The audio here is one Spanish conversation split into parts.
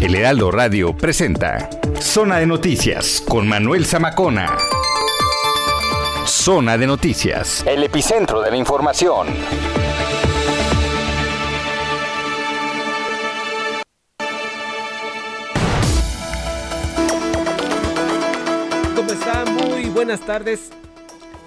El Heraldo Radio presenta Zona de Noticias con Manuel Zamacona. Zona de Noticias, el epicentro de la información. ¿Cómo está? Muy buenas tardes.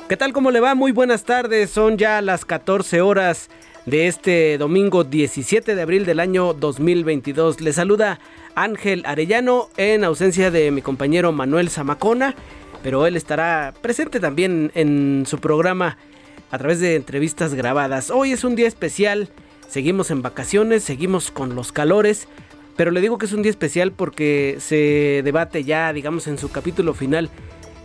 ¿Qué tal? ¿Cómo le va? Muy buenas tardes. Son ya las 14 horas de este domingo 17 de abril del año 2022. Le saluda Ángel Arellano en ausencia de mi compañero Manuel Zamacona, pero él estará presente también en su programa a través de entrevistas grabadas. Hoy es un día especial, seguimos en vacaciones, seguimos con los calores, pero le digo que es un día especial porque se debate ya, digamos, en su capítulo final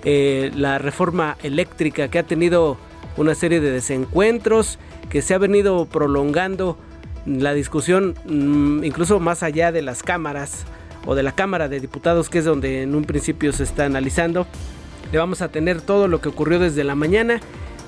eh, la reforma eléctrica que ha tenido una serie de desencuentros, que se ha venido prolongando la discusión mm, incluso más allá de las cámaras o de la Cámara de Diputados, que es donde en un principio se está analizando. Le vamos a tener todo lo que ocurrió desde la mañana,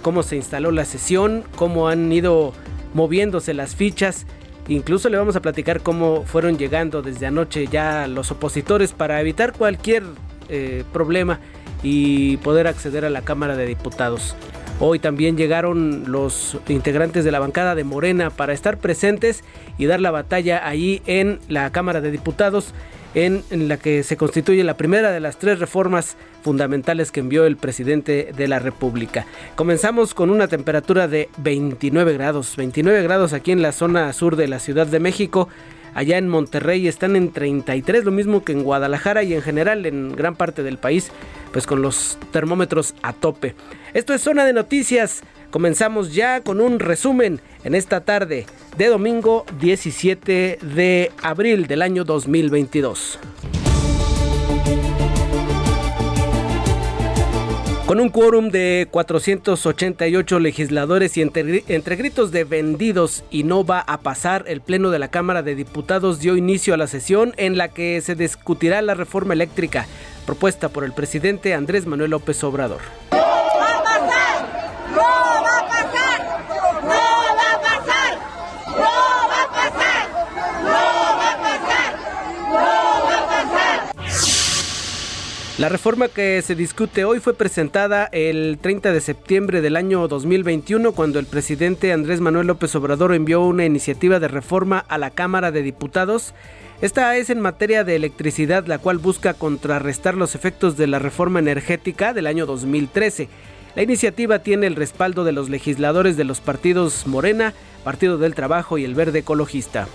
cómo se instaló la sesión, cómo han ido moviéndose las fichas. Incluso le vamos a platicar cómo fueron llegando desde anoche ya los opositores para evitar cualquier eh, problema y poder acceder a la Cámara de Diputados. Hoy también llegaron los integrantes de la bancada de Morena para estar presentes y dar la batalla allí en la Cámara de Diputados, en, en, la que se constituye la primera de las tres reformas fundamentales que envió el presidente de la República. Comenzamos con una temperatura de 29 grados, 29 grados aquí en la zona sur de la Ciudad de México. Allá en Monterrey están en 33, lo mismo que en Guadalajara y en general en gran parte del país, pues con los termómetros a tope. Esto es Zona de Noticias. Comenzamos ya con un resumen en esta tarde de domingo 17 de abril del año 2022. Con un quórum de 488 legisladores y entre, entre, gritos de vendidos y no va a pasar, el Pleno de la Cámara de Diputados dio inicio a la sesión en la que se discutirá la reforma eléctrica propuesta por el presidente Andrés Manuel López Obrador. La reforma que se discute hoy fue presentada el 30 de septiembre del año 2021 cuando el presidente Andrés Manuel López Obrador envió una iniciativa de reforma a la Cámara de Diputados. Esta es en materia de electricidad, la cual busca contrarrestar los efectos de la reforma energética del año 2013. La iniciativa tiene el respaldo de los legisladores de los partidos Morena, Partido del Trabajo y el Verde Ecologista.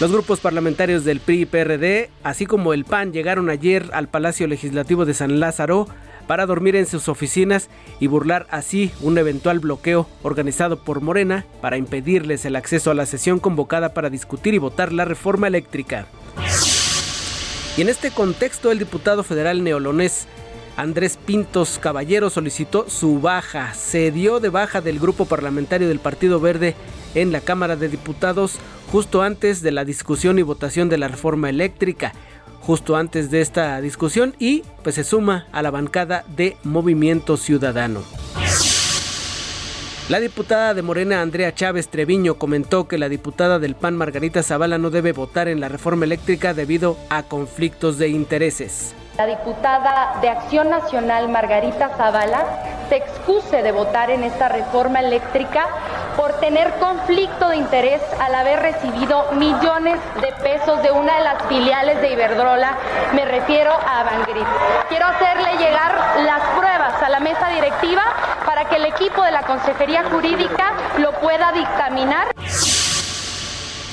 Los grupos parlamentarios del PRI y PRD, así como el PAN, llegaron ayer al Palacio Legislativo de San Lázaro para dormir en sus oficinas y burlar así un eventual bloqueo organizado por Morena para impedirles el acceso a la sesión convocada para discutir y votar la reforma eléctrica. Y en este contexto el diputado federal neolonés Andrés Pintos Caballero solicitó su baja, se dio de baja del grupo parlamentario del Partido Verde en la Cámara de Diputados justo antes de la discusión y votación de la reforma eléctrica, justo antes de esta discusión y pues se suma a la bancada de Movimiento Ciudadano. La diputada de Morena Andrea Chávez Treviño comentó que la diputada del PAN Margarita Zavala no debe votar en la reforma eléctrica debido a conflictos de intereses. La diputada de Acción Nacional Margarita Zavala se excuse de votar en esta reforma eléctrica por tener conflicto de interés al haber recibido millones de pesos de una de las filiales de Iberdrola, me refiero a Avangrid. Quiero hacerle llegar las pruebas a la mesa directiva para que el equipo de la Consejería Jurídica lo pueda dictaminar.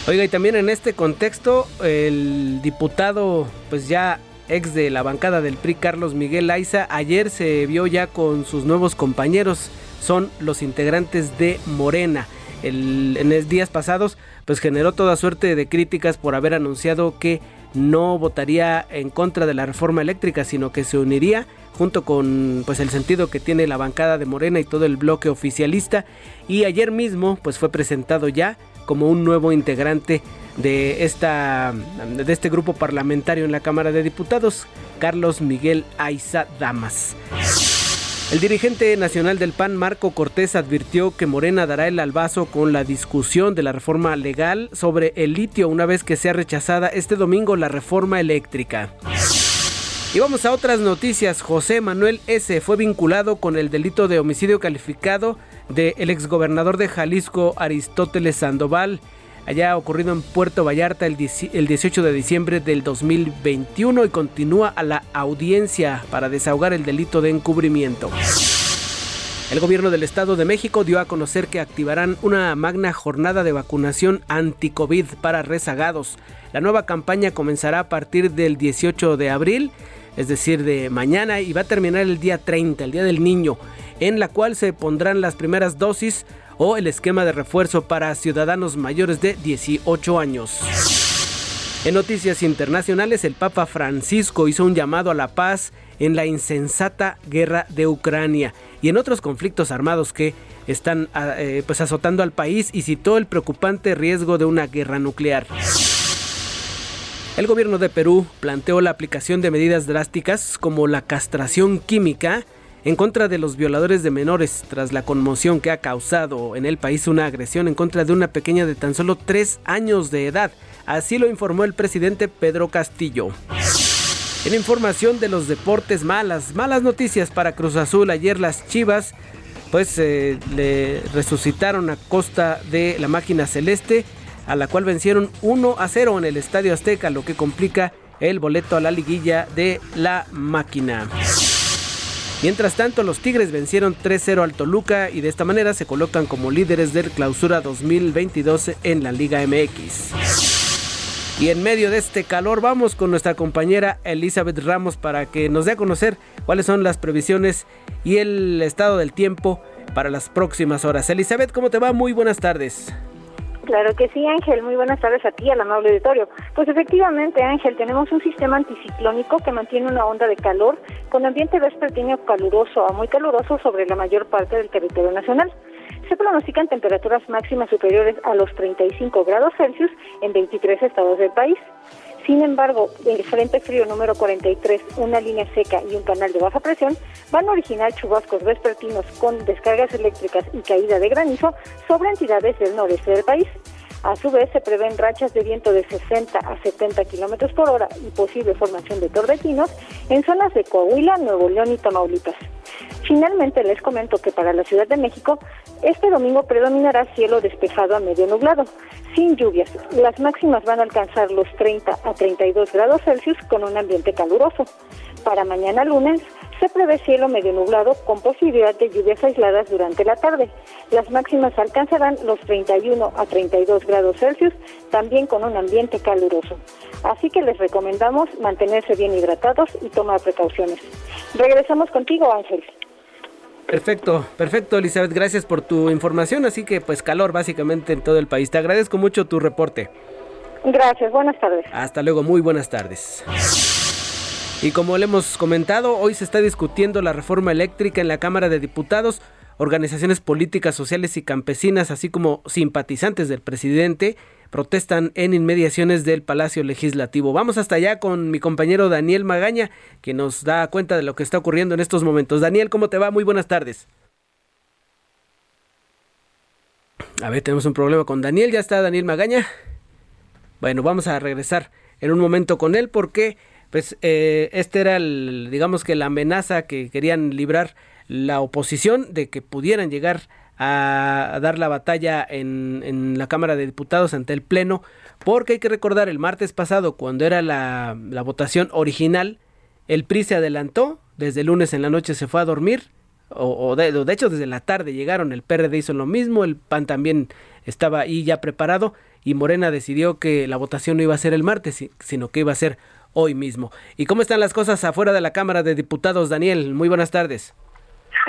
Oiga, y también en este contexto, el diputado, pues ya ex de la bancada del PRI, Carlos Miguel Aiza, ayer se vio ya con sus nuevos compañeros, son los integrantes de Morena. en días pasados, pues generó toda suerte de críticas por haber anunciado que no votaría en contra de la reforma eléctrica, sino que se uniría junto con pues el sentido que tiene la bancada de Morena y todo el bloque oficialista y ayer mismo pues fue presentado ya como un nuevo integrante de esta de este grupo parlamentario en la Cámara de Diputados, Carlos Miguel Aiza Damas. El dirigente nacional del PAN, Marco Cortés, advirtió que Morena dará el albazo con la discusión de la reforma legal sobre el litio una vez que sea rechazada este domingo la reforma eléctrica. Y vamos a otras noticias. José Manuel S. fue vinculado con el delito de homicidio calificado del exgobernador de Jalisco, Aristóteles Sandoval allá ocurrido en Puerto Vallarta el 18 de diciembre del 2021 y continúa a la audiencia para desahogar el delito de encubrimiento. El gobierno del Estado de México dio a conocer que activarán una magna jornada de vacunación anti-COVID para rezagados. La nueva campaña comenzará a partir del 18 de abril, es decir, de mañana, y va a terminar el día 30, el Día del Niño, en la cual se pondrán las primeras dosis o el esquema de refuerzo para ciudadanos mayores de 18 años. En noticias internacionales, el Papa Francisco hizo un llamado a la paz en la insensata guerra de Ucrania y en otros conflictos armados que están ah, eh, pues azotando al país y citó el preocupante riesgo de una guerra nuclear. El gobierno de Perú planteó la aplicación de medidas drásticas como la castración química en contra de los violadores de menores tras la conmoción que ha causado en el país una agresión en contra de una pequeña de tan solo tres años de edad. Así lo informó el presidente Pedro Castillo. En información de los deportes malas, malas noticias para Cruz Azul. Ayer las Chivas pues eh, le resucitaron a costa de la máquina celeste, a la cual vencieron 1 a 0 en el Estadio Azteca, lo que complica el boleto a la liguilla de la máquina. Mientras tanto, los Tigres vencieron 3-0 al Toluca y de esta manera se colocan como líderes del clausura 2022 en la Liga MX. Y en medio de este calor vamos con nuestra compañera Elizabeth Ramos para que nos dé a conocer cuáles son las previsiones y el estado del tiempo para las próximas horas. Elizabeth, ¿cómo te va? Muy buenas tardes. Claro que sí, Ángel. Muy buenas tardes a ti, al amable auditorio. Pues efectivamente, Ángel, tenemos un sistema anticiclónico que mantiene una onda de calor con ambiente vespertino caluroso a muy caluroso sobre la mayor parte del territorio nacional. Se pronostican temperaturas máximas superiores a los 35 grados Celsius en 23 estados del país. Sin embargo, el Frente Frío número 43, una línea seca y un canal de baja presión van a originar chubascos vespertinos con descargas eléctricas y caída de granizo sobre entidades del noreste del país. A su vez, se prevén rachas de viento de 60 a 70 kilómetros por hora y posible formación de torbellinos en zonas de Coahuila, Nuevo León y Tamaulipas. Finalmente, les comento que para la Ciudad de México, este domingo predominará cielo despejado a medio nublado, sin lluvias. Las máximas van a alcanzar los 30 a 32 grados Celsius con un ambiente caluroso. Para mañana lunes, se prevé cielo medio nublado con posibilidad de lluvias aisladas durante la tarde. Las máximas alcanzarán los 31 a 32 grados Celsius, también con un ambiente caluroso. Así que les recomendamos mantenerse bien hidratados y tomar precauciones. Regresamos contigo, Ángel. Perfecto, perfecto, Elizabeth. Gracias por tu información. Así que, pues, calor básicamente en todo el país. Te agradezco mucho tu reporte. Gracias, buenas tardes. Hasta luego, muy buenas tardes. Y como le hemos comentado, hoy se está discutiendo la reforma eléctrica en la Cámara de Diputados. Organizaciones políticas, sociales y campesinas, así como simpatizantes del presidente, protestan en inmediaciones del Palacio Legislativo. Vamos hasta allá con mi compañero Daniel Magaña, que nos da cuenta de lo que está ocurriendo en estos momentos. Daniel, ¿cómo te va? Muy buenas tardes. A ver, tenemos un problema con Daniel. ¿Ya está Daniel Magaña? Bueno, vamos a regresar en un momento con él porque pues eh, este era digamos que la amenaza que querían librar la oposición de que pudieran llegar a, dar la batalla en, en, la Cámara de Diputados ante el Pleno, porque hay que recordar el martes pasado, cuando era la, la votación original, el PRI se adelantó, desde el lunes en la noche se fue a dormir, o, de, de, hecho desde la tarde llegaron, el PRD hizo lo mismo, el PAN también estaba ahí ya preparado, y Morena decidió que la votación no iba a ser el martes, sino que iba a ser hoy mismo. ¿Y cómo están las cosas afuera de la Cámara de Diputados, Daniel? Muy buenas tardes.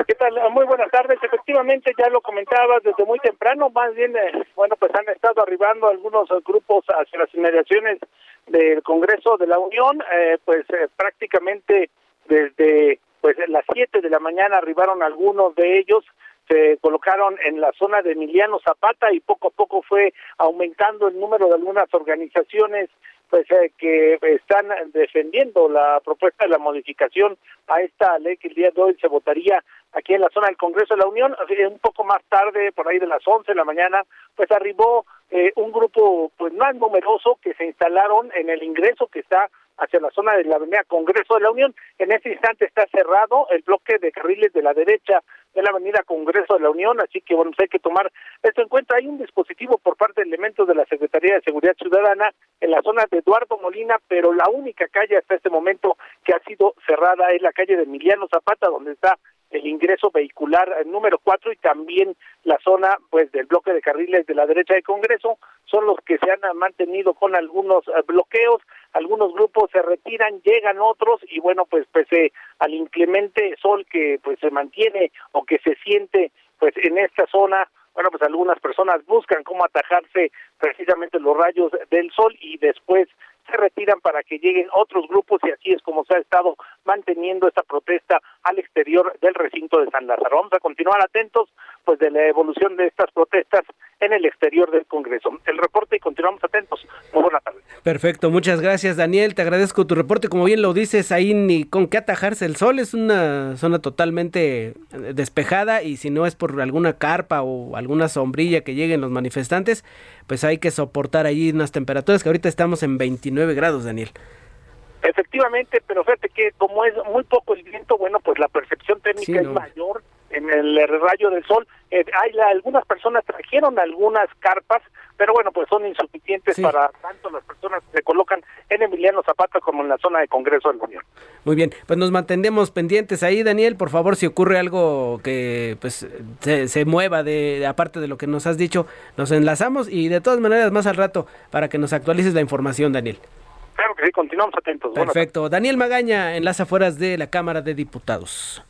¿Qué tal? Muy buenas tardes. Efectivamente, ya lo comentabas desde muy temprano, más bien, eh, bueno, pues han estado arribando algunos grupos hacia las inmediaciones del Congreso de la Unión, eh, pues eh, prácticamente desde pues las 7 de la mañana arribaron algunos de ellos se colocaron en la zona de Emiliano Zapata y poco a poco fue aumentando el número de algunas organizaciones pues eh, que están defendiendo la propuesta de la modificación a esta ley que el día de hoy se votaría aquí en la zona del Congreso de la Unión. Un poco más tarde, por ahí de las 11 de la mañana, pues arribó eh, un grupo pues más numeroso que se instalaron en el ingreso que está hacia la zona de la avenida Congreso de la Unión. En este instante está cerrado el bloque de carriles de la derecha de la avenida Congreso de la Unión, así que bueno, pues hay que tomar esto en cuenta. Hay un dispositivo por parte de elementos de la Secretaría de Seguridad Ciudadana en la zona de Eduardo Molina, pero la única calle hasta este momento que ha sido cerrada es la calle de Emiliano Zapata, donde está el ingreso vehicular número 4 y también la zona pues del bloque de carriles de la derecha del Congreso son los que se han mantenido con algunos eh, bloqueos, algunos grupos se retiran, llegan otros y bueno, pues pese al inclemente sol que pues se mantiene o que se siente pues en esta zona bueno, pues algunas personas buscan cómo atajarse precisamente los rayos del sol y después se retiran para que lleguen otros grupos y así es como se ha estado manteniendo esta protesta al exterior del recinto de San Lázaro. Vamos a continuar atentos pues de la evolución de estas protestas en el exterior del Congreso. El reporte y continuamos atentos. Muy buenas tardes. Perfecto, muchas gracias Daniel, te agradezco tu reporte. Como bien lo dices, ahí ni con qué atajarse el sol, es una zona totalmente despejada y si no es por alguna carpa o alguna sombrilla que lleguen los manifestantes, pues hay que soportar allí unas temperaturas que ahorita estamos en 29 grados, Daniel. Efectivamente, pero fíjate que como es muy poco el viento, bueno, pues la percepción térmica es mayor en el rayo del sol. Eh, hay algunas personas trajeron algunas carpas, pero bueno, pues son insuficientes para tanto las personas que se colocan en Emiliano Zapata como en la zona de Congreso de la Unión. Muy bien, pues nos mantendremos pendientes ahí, Daniel. Por favor, si ocurre algo que pues se, se mueva de, aparte de lo que nos has dicho, nos enlazamos y de todas maneras más al rato para que nos actualices la información, Daniel. Claro que sí, continuamos atentos. Perfecto. Daniel Magaña en las afueras de la Cámara de Diputados.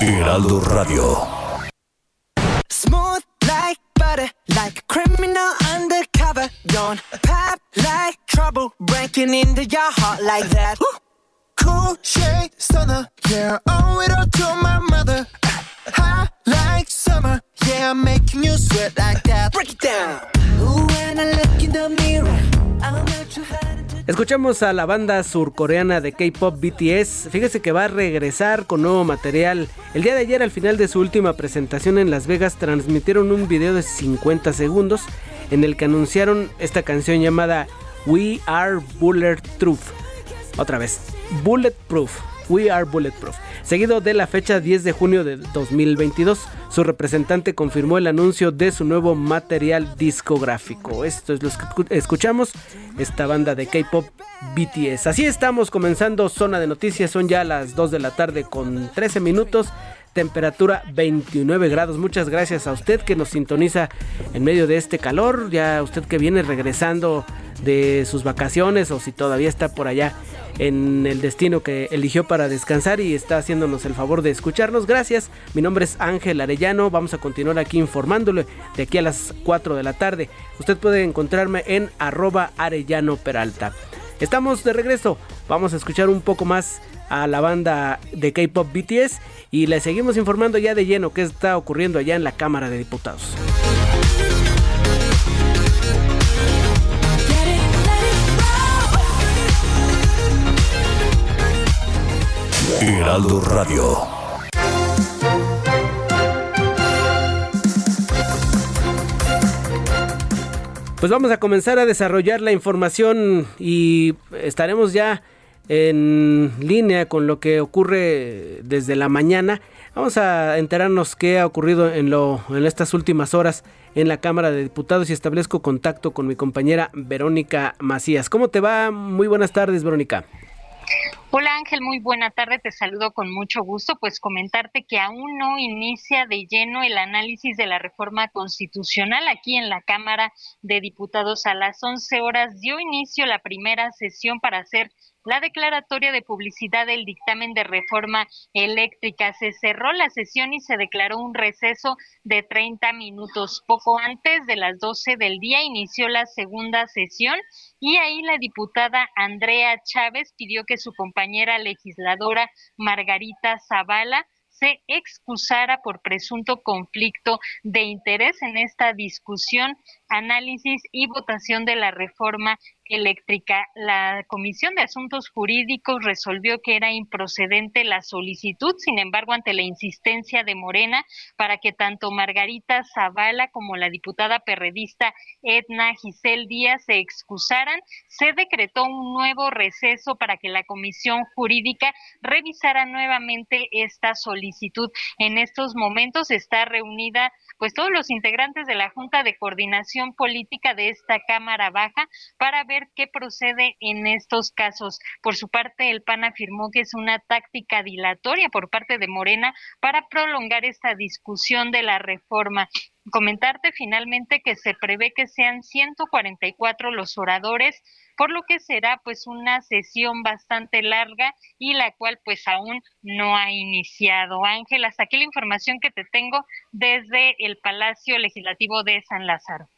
Heraldo Radio. Smooth like butter, like a criminal undercover. Don't pop like trouble, breaking into your heart like that. Cool shade stunner, yeah, owe it all to my mother. Hot like summer, yeah, I'm making you sweat like that. Break it down. Ooh, when I look in the mirror, Escuchamos a la banda surcoreana de K-pop BTS. Fíjese que va a regresar con nuevo material. El día de ayer, al final de su última presentación en Las Vegas, transmitieron un video de 50 segundos en el que anunciaron esta canción llamada We Are Bulletproof. Otra vez, Bulletproof. We Are Bulletproof. Seguido de la fecha 10 de junio de 2022, su representante confirmó el anuncio de su nuevo material discográfico. Esto es lo que escuchamos, esta banda de K-pop BTS. Así estamos comenzando Zona de Noticias, son ya las 2 de la tarde con 13 minutos temperatura 29 grados. Muchas gracias a usted que nos sintoniza en medio de este calor, ya usted que viene regresando de sus vacaciones o si todavía está por allá en el destino que eligió para descansar y está haciéndonos el favor de escucharnos. Gracias, mi nombre es Ángel Arellano, vamos a continuar aquí informándole de aquí a las 4 de la tarde. Usted puede encontrarme en arroba Arellano Peralta. Estamos de regreso, vamos a escuchar un poco más a la banda de K-Pop BTS y le seguimos informando ya de lleno qué está ocurriendo allá en la Cámara de Diputados. Heraldo Radio. Pues vamos a comenzar a desarrollar la información y estaremos ya en línea con lo que ocurre desde la mañana. Vamos a enterarnos qué ha ocurrido en, lo, en estas últimas horas en la Cámara de Diputados y establezco contacto con mi compañera Verónica Macías. ¿Cómo te va? Muy buenas tardes, Verónica. Hola Ángel, muy buena tarde, te saludo con mucho gusto. Pues comentarte que aún no inicia de lleno el análisis de la reforma constitucional aquí en la Cámara de Diputados. A las 11 horas dio inicio la primera sesión para hacer la declaratoria de publicidad del dictamen de reforma eléctrica. Se cerró la sesión y se declaró un receso de 30 minutos. Poco antes de las 12 del día inició la segunda sesión y ahí la diputada Andrea Chávez pidió que su compañera legisladora Margarita Zavala se excusara por presunto conflicto de interés en esta discusión, análisis y votación de la reforma eléctrica. La Comisión de Asuntos Jurídicos resolvió que era improcedente la solicitud, sin embargo, ante la insistencia de Morena para que tanto Margarita Zavala como la diputada perredista Edna Giselle Díaz se excusaran, se decretó un nuevo receso para que la Comisión Jurídica revisara nuevamente esta solicitud. En estos momentos está reunida pues todos los integrantes de la Junta de Coordinación Política de esta Cámara Baja para ver qué procede en estos casos. Por su parte, el PAN afirmó que es una táctica dilatoria por parte de Morena para prolongar esta discusión de la reforma. Comentarte finalmente que se prevé que sean 144 los oradores, por lo que será pues una sesión bastante larga y la cual pues aún no ha iniciado. Ángel, hasta aquí la información que te tengo desde el Palacio Legislativo de San Lázaro.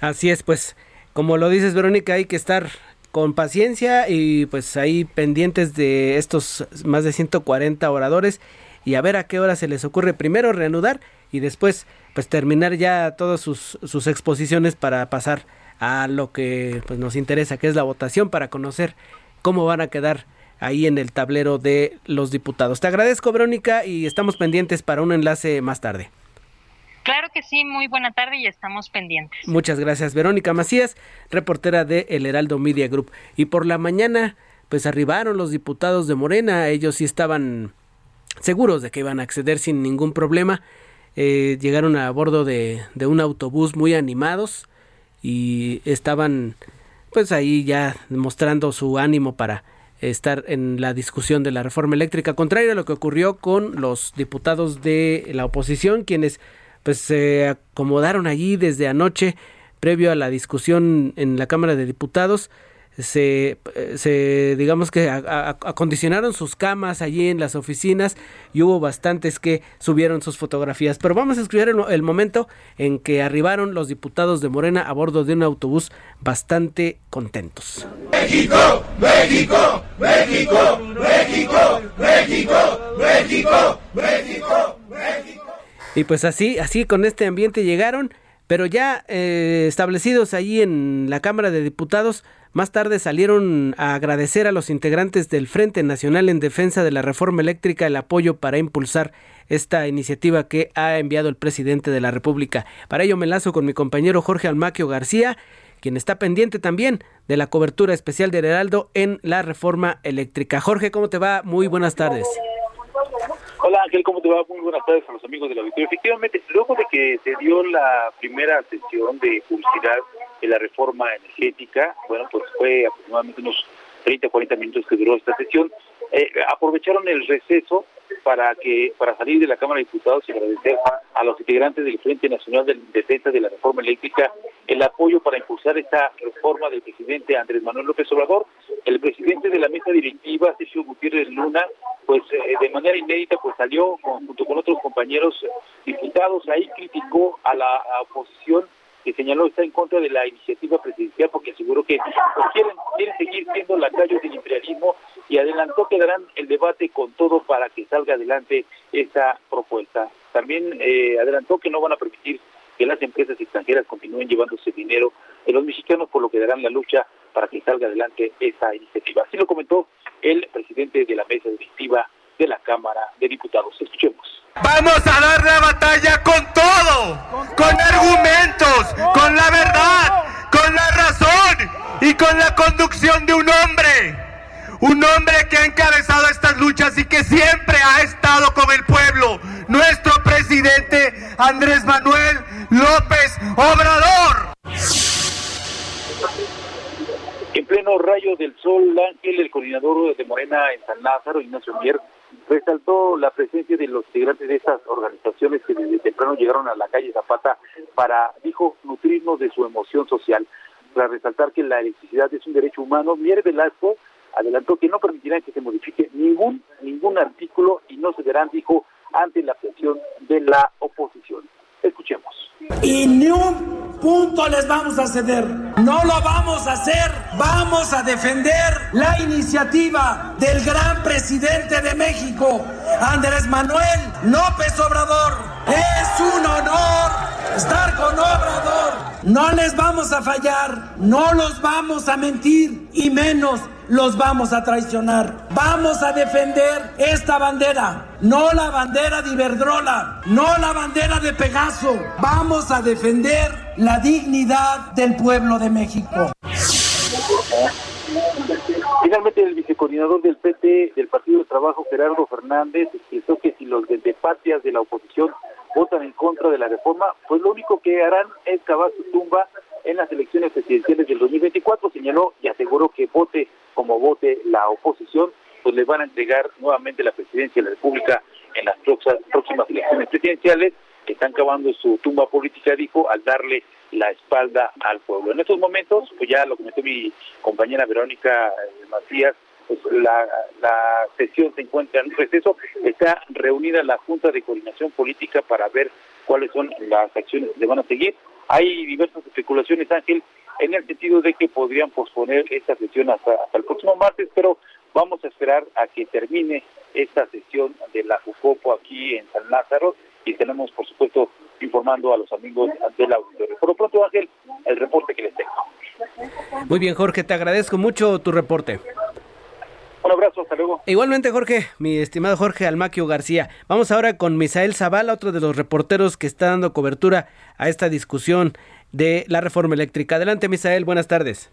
Así es, pues como lo dices Verónica, hay que estar con paciencia y pues ahí pendientes de estos más de 140 oradores y a ver a qué hora se les ocurre primero reanudar y después pues terminar ya todas sus, sus exposiciones para pasar a lo que pues nos interesa que es la votación para conocer cómo van a quedar ahí en el tablero de los diputados. Te agradezco Verónica y estamos pendientes para un enlace más tarde. Claro que sí, muy buena tarde y estamos pendientes. Muchas gracias, Verónica Macías, reportera de El Heraldo Media Group. Y por la mañana, pues arribaron los diputados de Morena, ellos sí estaban seguros de que iban a acceder sin ningún problema. Eh, llegaron a bordo de, de un autobús muy animados y estaban pues ahí ya mostrando su ánimo para estar en la discusión de la reforma eléctrica, contrario a lo que ocurrió con los diputados de la oposición, quienes pues se acomodaron allí desde anoche previo a la discusión en la Cámara de Diputados se, digamos que acondicionaron sus camas allí en las oficinas y hubo bastantes que subieron sus fotografías. Pero vamos a escuchar el, momento en que arribaron los diputados de Morena a bordo de un autobús bastante contentos. México, México, México, México, México, México, México, México. Y pues así, así con este ambiente llegaron, pero ya eh, establecidos allí en la Cámara de Diputados, más tarde salieron a agradecer a los integrantes del Frente Nacional en Defensa de la Reforma Eléctrica el apoyo para impulsar esta iniciativa que ha enviado el presidente de la República. Para ello me enlazo con mi compañero Jorge Almaquio García, quien está pendiente también de la cobertura especial de Heraldo en la reforma eléctrica. Jorge, ¿cómo te va? Muy buenas tardes. Hola Ángel, ¿cómo te va? Muy buenas tardes a los amigos de la auditorio. Efectivamente, luego de que se dio la primera sesión de publicidad de la reforma energética, bueno, pues fue aproximadamente unos 30 40 minutos que duró esta sesión, eh, aprovecharon el receso para que para salir de la Cámara de Diputados y agradecer a los integrantes del Frente Nacional de Defensa de la Reforma Eléctrica el apoyo para impulsar esta reforma del presidente Andrés Manuel López Obrador. El presidente de la mesa directiva, Sergio Gutiérrez Luna, pues eh, de manera inédita pues salió junto con otros compañeros diputados, ahí criticó a la oposición que señaló está en contra de la iniciativa presidencial porque aseguró que pues, quieren, quieren seguir siendo lacayos del imperialismo y adelantó que darán el debate con todo para que salga adelante esa propuesta. También eh, adelantó que no van a permitir que las empresas extranjeras continúen llevándose dinero de los mexicanos, por lo que darán la lucha para que salga adelante esa iniciativa. Así lo comentó el presidente de la mesa directiva de la Cámara de Diputados. Escuchemos. Vamos a dar la batalla con todo, con argumentos, con la verdad, con la razón y con la conducción de un hombre. Un hombre que ha encabezado estas luchas y que siempre ha estado con el pueblo. Nuestro presidente Andrés Manuel López Obrador. En pleno rayo del sol, Ángel, el coordinador de Morena en San Lázaro, Ignacio Mier, resaltó la presencia de los integrantes de estas organizaciones que desde temprano llegaron a la calle Zapata para, dijo, nutrirnos de su emoción social. Para resaltar que la electricidad es un derecho humano, Mier Velasco adelantó que no permitirán que se modifique ningún ningún artículo y no se verán, dijo, ante la presión de la. Y ni un punto les vamos a ceder. No lo vamos a hacer. Vamos a defender la iniciativa del gran presidente de México, Andrés Manuel López Obrador. Es un honor estar con Obrador. No les vamos a fallar, no los vamos a mentir y menos los vamos a traicionar. Vamos a defender esta bandera, no la bandera de Iberdrola, no la bandera de Pegaso. Vamos a defender la dignidad del pueblo de México. Finalmente, el vicecoordinador del PT del Partido de Trabajo, Gerardo Fernández, expresó que si los de patias de la oposición votan en contra de la reforma, pues lo único que harán es cavar su tumba en las elecciones presidenciales del 2024, señaló y aseguró que vote como vote la oposición, pues le van a entregar nuevamente la presidencia de la República en las próximas elecciones presidenciales, que están cavando su tumba política, dijo, al darle la espalda al pueblo. En estos momentos, pues ya lo comentó mi compañera Verónica eh, Macías, pues la, sesión se encuentra en receso, está reunida la Junta de Coordinación Política para ver cuáles son las acciones que van a seguir. Hay diversas especulaciones, Ángel, en el sentido de que podrían posponer esta sesión hasta, el próximo martes, pero vamos a esperar a que termine esta sesión de la JUCOPO aquí en San Lázaro y tenemos, por supuesto, informando a los amigos del auditorio. Por lo pronto, Ángel, el reporte que les tengo. Muy bien, Jorge, te agradezco mucho tu reporte. Un abrazo, hasta luego. Igualmente, Jorge, mi estimado Jorge Almaquio García. Vamos ahora con Misael Zavala, otro de los reporteros que está dando cobertura a esta discusión de la reforma eléctrica. Adelante, Misael, buenas tardes.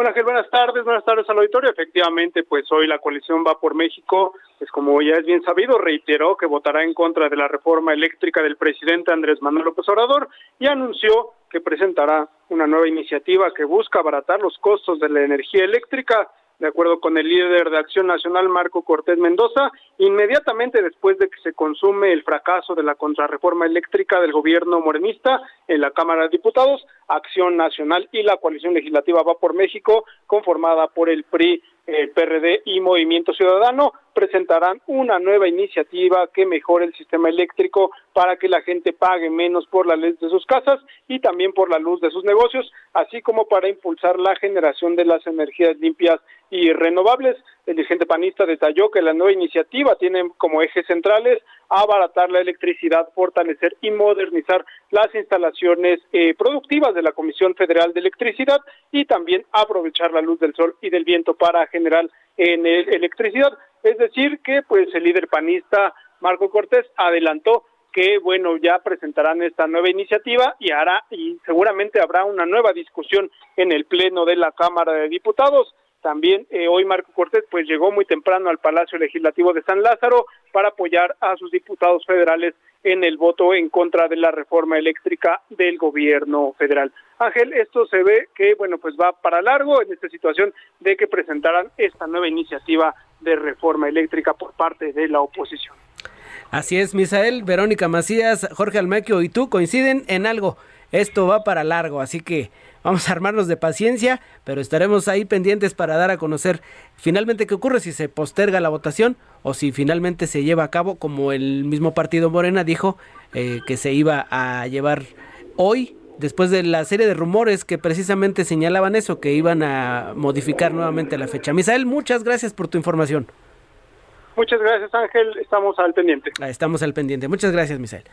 Bueno, Ángel, buenas tardes, buenas tardes al auditorio. Efectivamente, pues hoy la coalición va por México, pues como ya es bien sabido, reiteró que votará en contra de la reforma eléctrica del presidente Andrés Manuel López Obrador y anunció que presentará una nueva iniciativa que busca abaratar los costos de la energía eléctrica de acuerdo con el líder de Acción Nacional, Marco Cortés Mendoza, inmediatamente después de que se consume el fracaso de la contrarreforma eléctrica del gobierno morenista en la Cámara de Diputados, Acción Nacional y la coalición legislativa Va por México, conformada por el PRI, el PRD y Movimiento Ciudadano, presentarán una nueva iniciativa que mejore el sistema eléctrico para que la gente pague menos por la luz de sus casas y también por la luz de sus negocios, así como para impulsar la generación de las energías limpias y renovables. El dirigente panista detalló que la nueva iniciativa tiene como ejes centrales abaratar la electricidad, fortalecer y modernizar las instalaciones eh, productivas de la Comisión Federal de Electricidad y también aprovechar la luz del sol y del viento para generar en electricidad. Es decir, que pues el líder panista Marco Cortés adelantó que bueno ya presentarán esta nueva iniciativa y hará y seguramente habrá una nueva discusión en el pleno de la Cámara de Diputados. También eh, hoy Marco Cortés pues llegó muy temprano al Palacio Legislativo de San Lázaro para apoyar a sus diputados federales en el voto en contra de la reforma eléctrica del gobierno federal. Ángel, esto se ve que bueno pues va para largo en esta situación de que presentaran esta nueva iniciativa de reforma eléctrica por parte de la oposición. Así es, Misael, Verónica Macías, Jorge Almaquio y tú coinciden en algo. Esto va para largo, así que vamos a armarnos de paciencia, pero estaremos ahí pendientes para dar a conocer finalmente qué ocurre si se posterga la votación o si finalmente se lleva a cabo, como el mismo partido Morena dijo eh, que se iba a llevar hoy después de la serie de rumores que precisamente señalaban eso, que iban a modificar nuevamente la fecha. Misael, muchas gracias por tu información. Muchas gracias Ángel, estamos al pendiente. Estamos al pendiente. Muchas gracias Misael.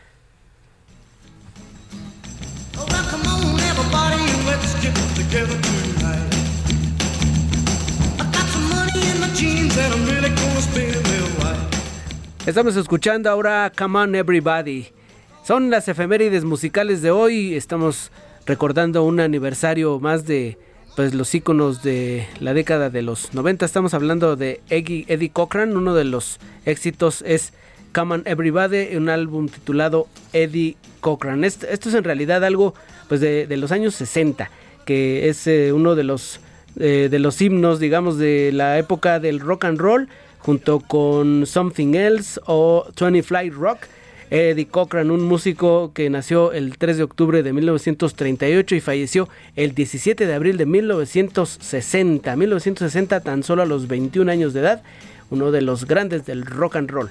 Estamos escuchando ahora Come On Everybody. Son las efemérides musicales de hoy. Estamos recordando un aniversario más de pues los íconos de la década de los 90. Estamos hablando de Eddie, Cochran. Uno de los éxitos es Come On Everybody, un álbum titulado Eddie Cochran. Esto, es en realidad algo pues de, los años 60, que es eh, uno de los, eh, de los himnos, digamos, de la época del rock and roll, junto con Something Else o 20 Flight Rock. Eddie Cochran, un músico que nació el 3 de octubre de 1938 y falleció el 17 de abril de 1960. 1960 tan solo a los 21 años de edad, uno de los grandes del rock and roll.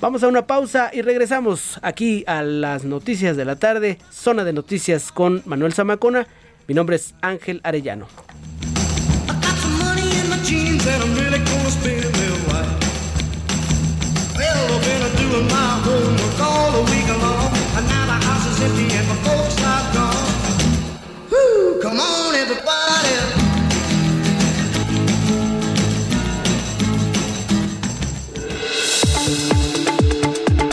Vamos a una pausa y regresamos aquí a las noticias de la tarde, zona de noticias con Manuel Zamacona. Mi nombre es Ángel Arellano.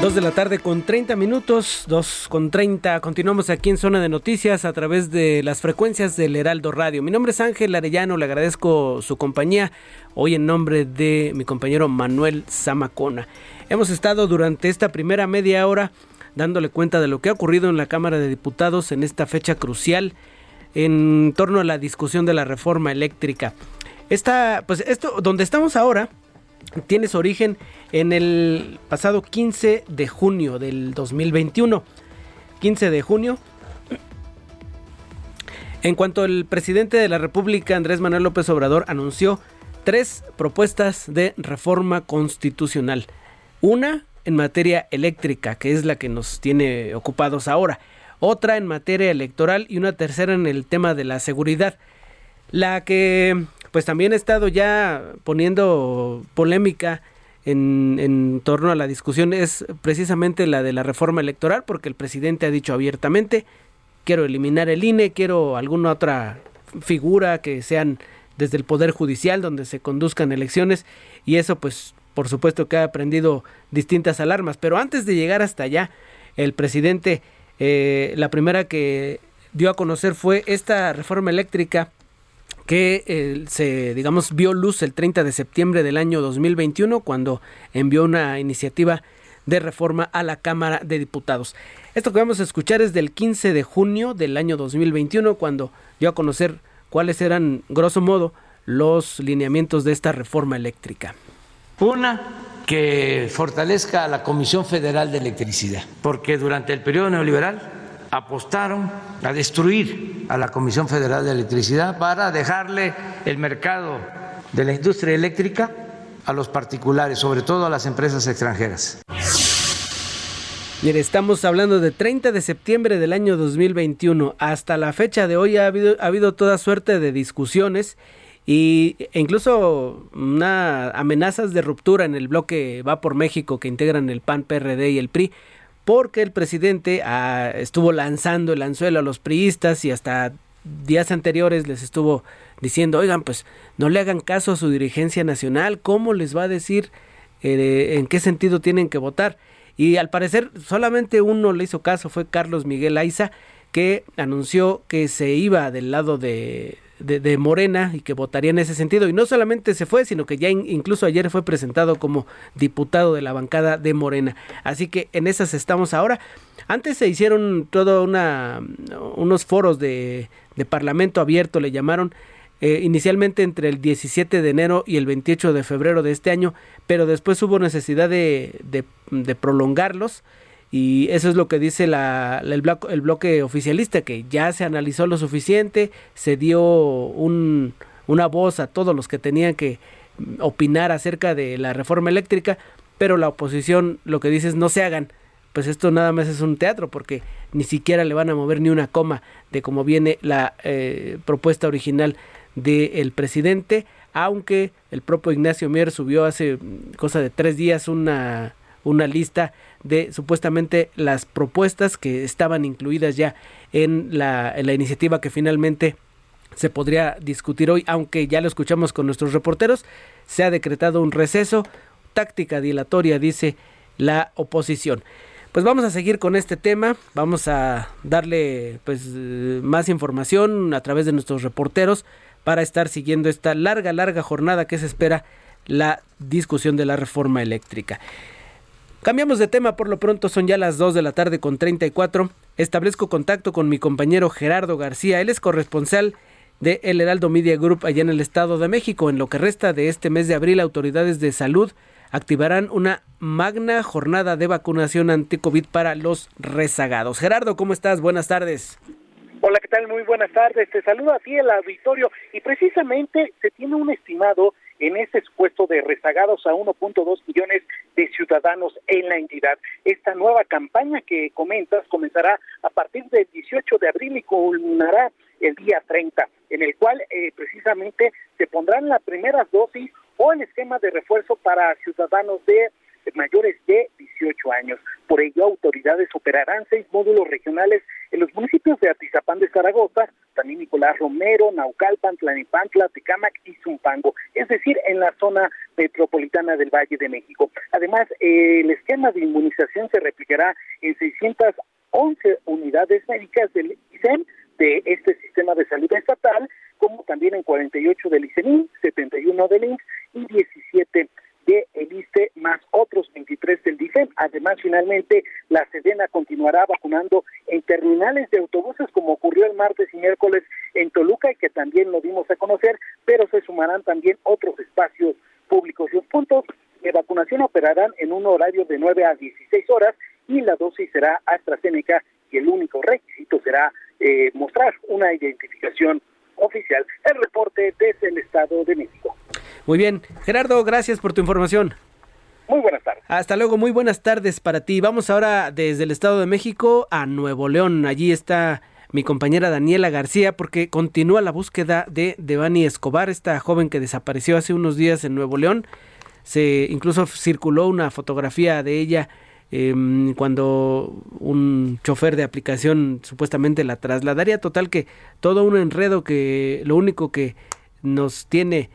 Dos de la tarde con 30 minutos, dos con 30. Continuamos aquí en Zona de Noticias a través de las frecuencias del Heraldo Radio. Mi nombre es Ángel Arellano, le agradezco su compañía hoy en nombre de mi compañero Manuel Zamacona. Hemos estado durante esta primera media hora dándole cuenta de lo que ha ocurrido en la Cámara de Diputados en esta fecha crucial en torno a la discusión de la reforma eléctrica. Esta, pues esto, donde estamos ahora, tiene su origen en el pasado 15 de junio del 2021. 15 de junio. En cuanto el presidente de la República, Andrés Manuel López Obrador, anunció tres propuestas de reforma constitucional. Una en materia eléctrica, que es la que nos tiene ocupados ahora otra en materia electoral y una tercera en el tema de la seguridad. La que pues también ha estado ya poniendo polémica en, en, torno a la discusión es precisamente la de la reforma electoral, porque el presidente ha dicho abiertamente, quiero eliminar el INE, quiero alguna otra figura que sean desde el Poder Judicial donde se conduzcan elecciones y eso pues por supuesto que ha prendido distintas alarmas, pero antes de llegar hasta allá, el presidente eh, la primera que dio a conocer fue esta reforma eléctrica que eh, se, digamos, vio luz el 30 de septiembre del año 2021 cuando envió una iniciativa de reforma a la Cámara de Diputados. Esto que vamos a escuchar es del 15 de junio del año 2021 cuando dio a conocer cuáles eran, grosso modo, los lineamientos de esta reforma eléctrica. Una, que fortalezca a la Comisión Federal de Electricidad, porque durante el periodo neoliberal apostaron a destruir a la Comisión Federal de Electricidad para dejarle el mercado de la industria eléctrica a los particulares, sobre todo a las empresas extranjeras. Mire, estamos hablando de 30 de septiembre del año 2021. Hasta la fecha de hoy ha habido, ha habido toda suerte de discusiones y e incluso una amenazas de ruptura en el bloque Va por México que integran el PAN, PRD y el PRI, porque el presidente ah, estuvo lanzando el anzuelo a los priistas y hasta días anteriores les estuvo diciendo, oigan, pues no le hagan caso a su dirigencia nacional, ¿cómo les va a decir eh, en qué sentido tienen que votar? Y al parecer solamente uno le hizo caso, fue Carlos Miguel Aiza, que anunció que se iba del lado de, de, Morena y que votaría en ese sentido. Y no solamente se fue, sino que ya incluso ayer fue presentado como diputado de la bancada de Morena. Así que en esas estamos ahora. Antes se hicieron todo una unos foros de, de parlamento abierto, le llamaron, eh, inicialmente entre el 17 de enero y el 28 de febrero de este año, pero después hubo necesidad de, de, de prolongarlos y eso es lo que dice la, el, bloque, el, bloque, oficialista, que ya se analizó lo suficiente, se dio un, una voz a todos los que tenían que opinar acerca de la reforma eléctrica, pero la oposición lo que dice es no se hagan. Pues esto nada más es un teatro porque ni siquiera le van a mover ni una coma de cómo viene la eh, propuesta original del presidente, aunque el propio Ignacio Mier subió hace cosa de tres días una, una lista de supuestamente las propuestas que estaban incluidas ya en la, en la iniciativa que finalmente se podría discutir hoy, aunque ya lo escuchamos con nuestros reporteros, se ha decretado un receso, táctica dilatoria, dice la oposición. Pues vamos a seguir con este tema, vamos a darle pues más información a través de nuestros reporteros para estar siguiendo esta larga, larga jornada que se espera la discusión de la reforma eléctrica. Cambiamos de tema, por lo pronto son ya las 2 de la tarde con 34. Establezco contacto con mi compañero Gerardo García, él es corresponsal de El Heraldo Media Group allá en el Estado de México. En lo que resta de este mes de abril, autoridades de salud activarán una magna jornada de vacunación anti-COVID para los rezagados. Gerardo, ¿cómo estás? Buenas tardes. Hola, ¿qué tal? Muy buenas tardes. Te saludo aquí el auditorio y precisamente se tiene un estimado en este supuesto de rezagados a 1.2 millones de ciudadanos en la entidad. Esta nueva campaña que comentas comenzará a partir del 18 de abril y culminará el día 30, en el cual eh, precisamente se pondrán las primeras dosis o el esquema de refuerzo para ciudadanos de mayores de 18 años. Por ello, autoridades operarán seis módulos regionales en los municipios de Atizapán de Zaragoza, también Nicolás Romero, Naucalpan, Tlanipantla, Tecámac y Zumpango, es decir, en la zona metropolitana del Valle de México. Además, el esquema de inmunización se replicará en 611 unidades médicas del ICEM de este sistema de salud estatal, como también en 48 del ICENIM, 71 del INSS y 17 de el ISTE más otros 23 del DIFEM. Además, finalmente, la Sedena continuará vacunando en terminales de autobuses como ocurrió el martes y miércoles en Toluca y que también lo dimos a conocer, pero se sumarán también otros espacios públicos. Los puntos de vacunación operarán en un horario de 9 a 16 horas y la dosis será AstraZeneca y el único requisito será eh, mostrar una identificación oficial. El reporte desde el Estado de México. Muy bien, Gerardo, gracias por tu información. Muy buenas tardes. Hasta luego, muy buenas tardes para ti. Vamos ahora desde el Estado de México a Nuevo León. Allí está mi compañera Daniela García porque continúa la búsqueda de Devani Escobar, esta joven que desapareció hace unos días en Nuevo León. Se incluso circuló una fotografía de ella em, cuando un chofer de aplicación supuestamente la trasladaría. Total que todo un enredo que lo único que nos tiene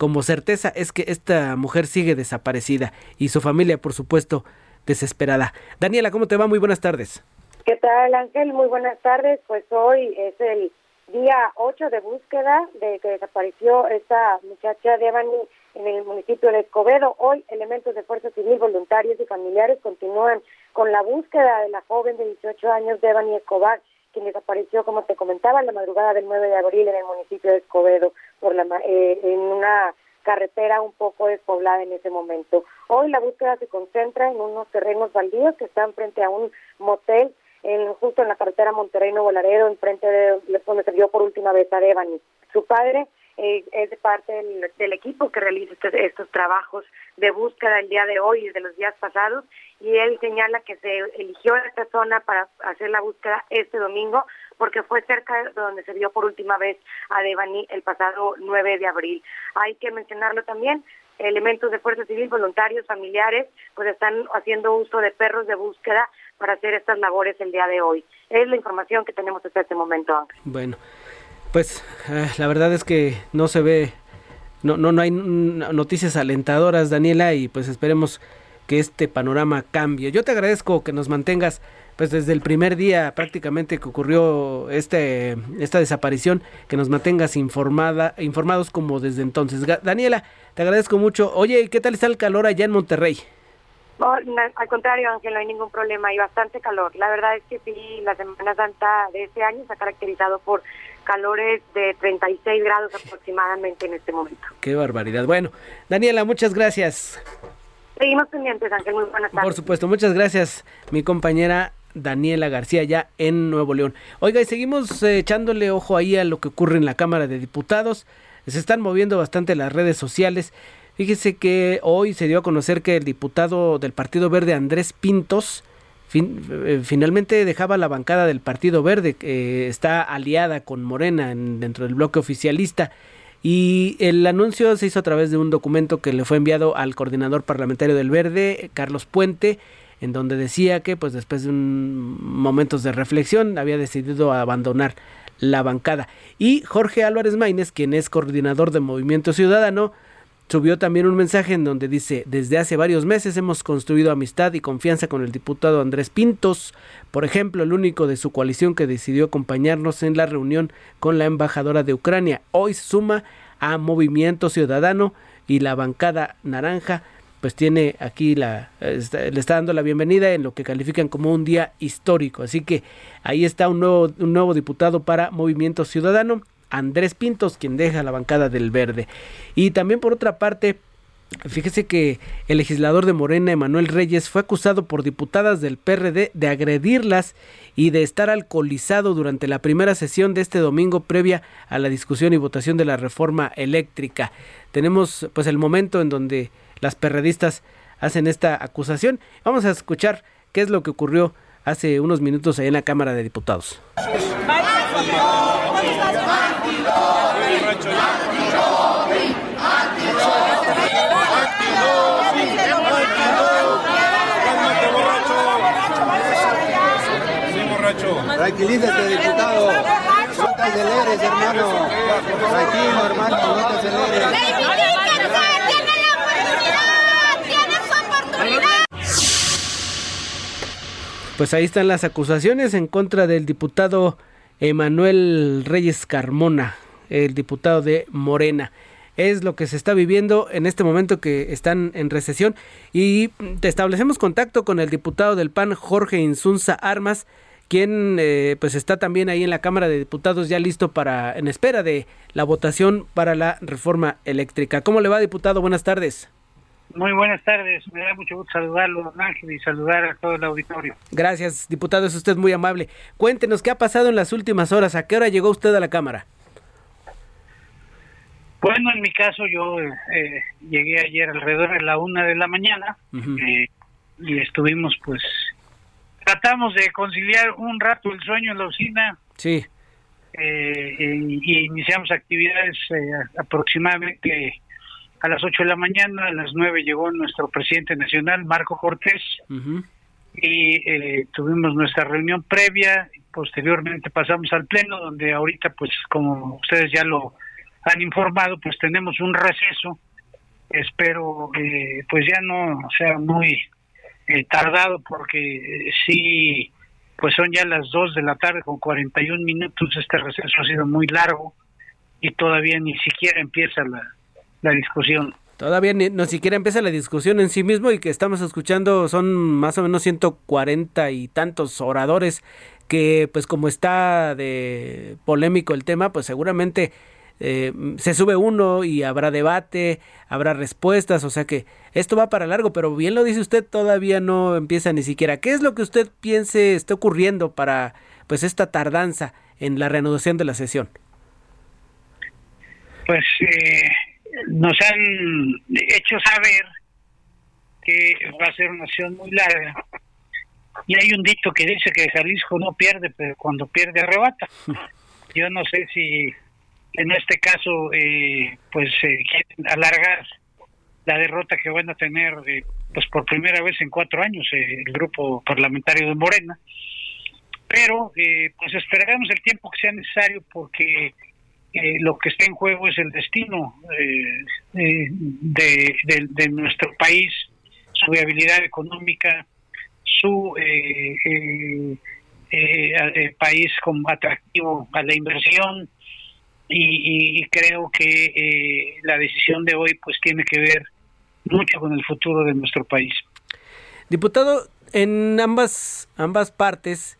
como certeza es que esta mujer sigue desaparecida y su familia, por supuesto, desesperada. Daniela, ¿cómo te va? Muy buenas tardes. ¿Qué tal, Ángel? Muy buenas tardes. Pues hoy es el día 8 de búsqueda de que desapareció esta muchacha de Devani en el municipio de Escobedo. Hoy elementos de Fuerza Civil, voluntarios y familiares continúan con la búsqueda de la joven de 18 años, Devani Escobar, quien desapareció, como te comentaba, la madrugada del 9 de abril en el municipio de Escobedo, por la, eh, en una carretera un poco despoblada en ese momento. Hoy la búsqueda se concentra en unos terrenos baldíos que están frente a un motel en, justo en la carretera Monterrey-Nuevo Laredo, enfrente de donde se vio por última vez a Devani. Su padre eh, es de parte del, equipo que realiza estos trabajos de búsqueda el día de hoy y de los días pasados y él señala que se eligió esta zona para hacer la búsqueda este domingo porque fue cerca de donde se vio por última vez a Devani el pasado 9 de abril. Hay que mencionarlo también, elementos de Fuerza Civil, voluntarios, familiares, pues están haciendo uso de perros de búsqueda para hacer estas labores el día de hoy. Es la información que tenemos hasta este momento, Ángel. Bueno, pues eh, la verdad es que no se ve, no, no, no hay noticias alentadoras, Daniela, y pues esperemos que este panorama cambie. Yo te agradezco que nos mantengas pues desde el primer día prácticamente que ocurrió este esta desaparición, que nos mantengas informada, informados como desde entonces. Daniela, te agradezco mucho. Oye, ¿qué tal está el calor allá en Monterrey? al contrario, Ángel, no hay ningún problema, hay bastante calor. La verdad es que sí, la Semana Santa de este año se ha caracterizado por calores de 36 grados aproximadamente en este momento. Qué barbaridad. Bueno, Daniela, muchas gracias. Seguimos pendientes, Ángel. Muy buenas tardes. Por supuesto, muchas gracias, mi compañera Daniela García, ya en Nuevo León. Oiga, y seguimos eh, echándole ojo ahí a lo que ocurre en la Cámara de Diputados. Se están moviendo bastante las redes sociales. Fíjese que hoy se dio a conocer que el diputado del Partido Verde, Andrés Pintos, eh, finalmente dejaba la bancada del Partido Verde, que está aliada con Morena dentro del bloque oficialista. Y el anuncio se hizo a través de un documento que le fue enviado al coordinador parlamentario del Verde, Carlos Puente, en donde decía que pues después de un momentos de reflexión había decidido abandonar la bancada. Y Jorge Álvarez Maínez, quien es coordinador de Movimiento Ciudadano, subió también un mensaje en donde dice, desde hace varios meses hemos construido amistad y confianza con el diputado Andrés Pintos, por ejemplo, el único de su coalición que decidió acompañarnos en la reunión con la embajadora de Ucrania. Hoy se suma a Movimiento Ciudadano y la bancada naranja pues tiene aquí la le está dando la bienvenida en lo que califican como un día histórico. Así que ahí está un nuevo un nuevo diputado para Movimiento Ciudadano, Andrés Pintos, quien deja la bancada del Verde. Y también por otra parte, Fíjese que el legislador de Morena, Emanuel Reyes, fue acusado por diputadas del PRD de agredirlas y de estar alcoholizado durante la primera sesión de este domingo previa a la discusión y votación de la reforma eléctrica. Tenemos pues el momento en donde las perredistas hacen esta acusación. Vamos a escuchar qué es lo que ocurrió hace unos minutos ahí en la Cámara de Diputados. Tranquilízate, diputado. No te aceleres, hermano. Tranquilo, hermano, no te aceleres. Pues ahí están las acusaciones en contra del diputado Emanuel Reyes Carmona, el diputado de Morena. Es lo que se está viviendo en este momento que están en recesión y establecemos contacto con el diputado del PAN Jorge Insunza Armas, quien eh, pues está también ahí en la Cámara de Diputados ya listo para en espera de la votación para la reforma eléctrica. ¿Cómo le va, diputado? Buenas tardes. Muy buenas tardes, me da mucho gusto saludarlo, Ángel, y saludar a todo el auditorio. Gracias, diputado, es usted muy amable. Cuéntenos qué ha pasado en las últimas horas, ¿a qué hora llegó usted a la Cámara? Bueno, en mi caso yo eh, llegué ayer alrededor de la una de la mañana eh, y estuvimos pues, tratamos de conciliar un rato el sueño en la oficina. Sí. Eh, y iniciamos actividades aproximadamente a las 8 de la mañana, a las 9 llegó nuestro presidente nacional, Marco Cortés, y eh, tuvimos nuestra reunión previa, posteriormente pasamos al pleno, donde ahorita, pues como ustedes ya lo han informado, pues tenemos un receso, espero eh, pues ya no sea muy eh, tardado, porque sí, pues son ya las 2 de la tarde con 41 minutos, este receso ha sido muy largo y todavía ni siquiera empieza la la discusión. Todavía ni, no siquiera empieza la discusión en sí mismo y que estamos escuchando son más o menos 140 y tantos oradores que pues como está de polémico el tema pues seguramente eh, se sube uno y habrá debate, habrá respuestas, o sea que esto va para largo, pero bien lo dice usted, todavía no empieza ni siquiera. ¿Qué es lo que usted piense está ocurriendo para pues esta tardanza en la reanudación de la sesión? Pues eh, nos han hecho saber que va a ser una acción muy larga. Y hay un dicho que dice que Jalisco no pierde, pero cuando pierde arrebata. Yo no sé si en este caso eh, pues quieren alargar la derrota que van a tener eh, pues por primera vez en cuatro años eh, el grupo parlamentario de Morena. Pero pues esperaremos el tiempo que sea necesario porque eh, lo que está en juego es el destino eh, de, nuestro país, su viabilidad económica, su eh, país como atractivo a la inversión y, creo que la decisión de hoy pues tiene que ver mucho con el futuro de nuestro país. Diputado, en ambas ambas partes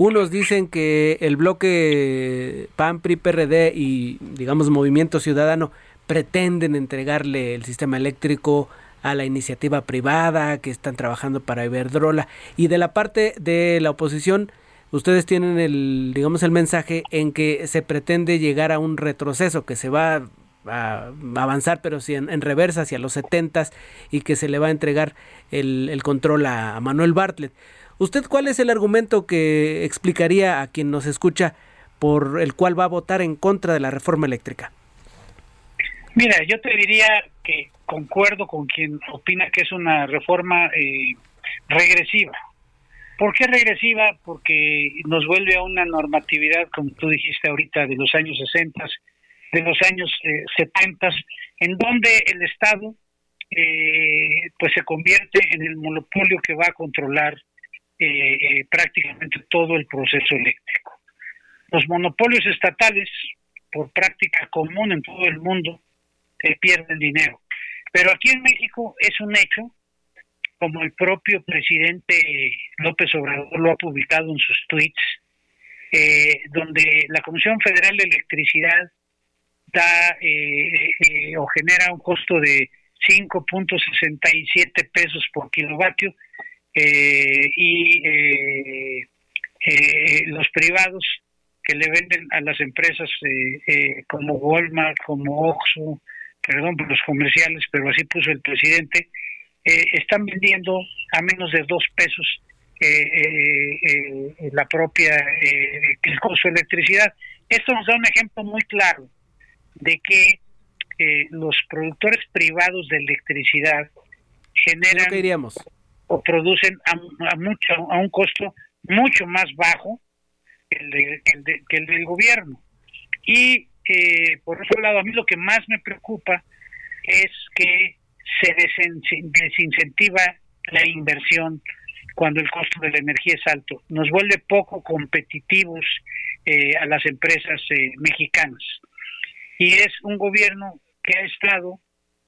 unos dicen que el bloque PAN, PRI, PRD y, digamos, Movimiento Ciudadano pretenden entregarle el sistema eléctrico a la iniciativa privada, que están trabajando para Iberdrola. Y de la parte de la oposición, ustedes tienen el, digamos, el mensaje en que se pretende llegar a un retroceso, que se va a avanzar, pero sí en, reversa hacia los setentas y que se le va a entregar el, el control a Manuel Bartlett. ¿Usted cuál es el argumento que explicaría a quien nos escucha por el cual va a votar en contra de la reforma eléctrica? Mira, yo te diría que concuerdo con quien opina que es una reforma eh, regresiva. ¿Por qué regresiva? Porque nos vuelve a una normatividad, como tú dijiste ahorita, de los años 60, de los años eh, 70, en donde el Estado eh, pues se convierte en el monopolio que va a controlar eh, prácticamente todo el proceso eléctrico. Los monopolios estatales, por práctica común en todo el mundo, pierden dinero. Pero aquí en México es un hecho, como el propio presidente López Obrador lo ha publicado en sus tweets, eh, donde la Comisión Federal de Electricidad da eh, eh, o genera un costo de 5.67 pesos por kilovatio y los privados que le venden a las empresas como Walmart, como Oxxo, perdón por los comerciales, pero así puso el presidente, están vendiendo a menos de dos pesos eh, eh, eh, la propia eh, el costo de electricidad. Esto nos da un ejemplo muy claro de que los productores privados de electricidad generan o producen a, mucho a un costo mucho más bajo que el, que el del gobierno. Y por otro lado, a mí lo que más me preocupa es que se desincentiva la inversión cuando el costo de la energía es alto. Nos vuelve poco competitivos eh, a las empresas eh, mexicanas. Y es un gobierno que ha estado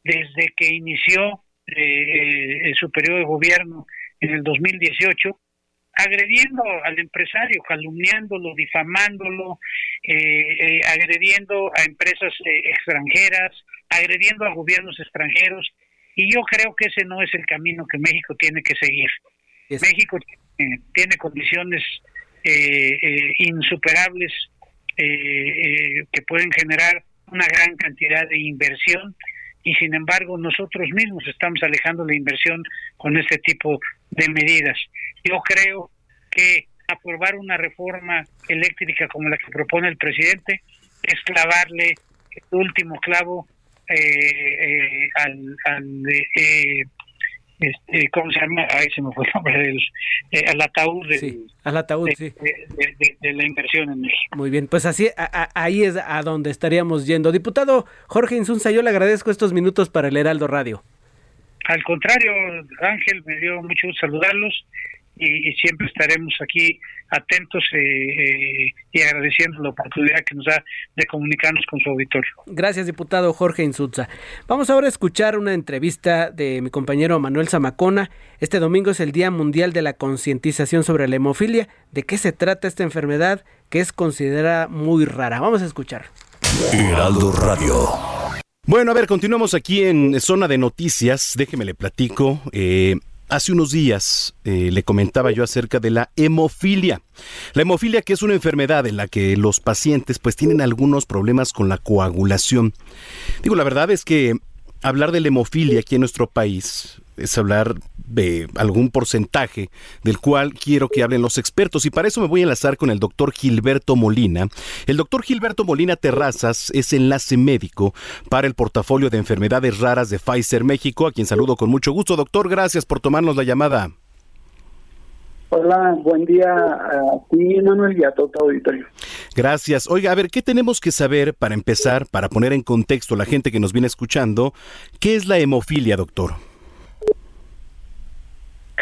desde que inició eh, su periodo de gobierno en el 2018 agrediendo al empresario, calumniándolo, difamándolo, agrediendo a empresas extranjeras, agrediendo a gobiernos extranjeros. Y yo creo que ese no es el camino que México tiene que seguir. México tiene, condiciones eh, eh, insuperables eh, que pueden generar una gran cantidad de inversión y sin embargo nosotros mismos estamos alejando la inversión con este tipo de medidas. Yo creo que aprobar una reforma eléctrica como la que propone el presidente es clavarle el último clavo al, al este, ¿cómo se llama? Ahí se me fue el nombre del eh, al ataúd, al ataúd de, sí. de, la inversión en México. Muy bien, pues así ahí es a donde estaríamos yendo. Diputado Jorge Insunza, yo le agradezco estos minutos para el Heraldo Radio. Al contrario, Ángel, me dio mucho gusto saludarlos y, siempre estaremos aquí atentos eh, eh, y agradeciendo la oportunidad que nos da de comunicarnos con su auditorio. Gracias, diputado Jorge Insulza. Vamos ahora a escuchar una entrevista de mi compañero Manuel Zamacona. Este domingo es el Día Mundial de la Concientización sobre la Hemofilia. ¿De qué se trata esta enfermedad que es considerada muy rara? Vamos a escuchar. Heraldo Radio. Bueno, a ver, continuamos aquí en Zona de Noticias. Déjeme le platico. Eh, Hace unos días eh, le comentaba yo acerca de la hemofilia. La hemofilia que es una enfermedad en la que los pacientes pues tienen algunos problemas con la coagulación. Digo, la verdad es que hablar de la hemofilia aquí en nuestro país es hablar de algún porcentaje del cual quiero que hablen los expertos y para eso me voy a enlazar con el doctor Gilberto Molina. El doctor Gilberto Molina Terrazas es enlace médico para el portafolio de enfermedades raras de Pfizer México, a quien saludo con mucho gusto. Doctor, gracias por tomarnos la llamada. Hola, buen día a ti, Manuel, y a todo tu auditorio. Gracias. Oiga, a ver, ¿qué tenemos que saber para empezar, para poner en contexto a la gente que nos viene escuchando? ¿Qué es la hemofilia, doctor?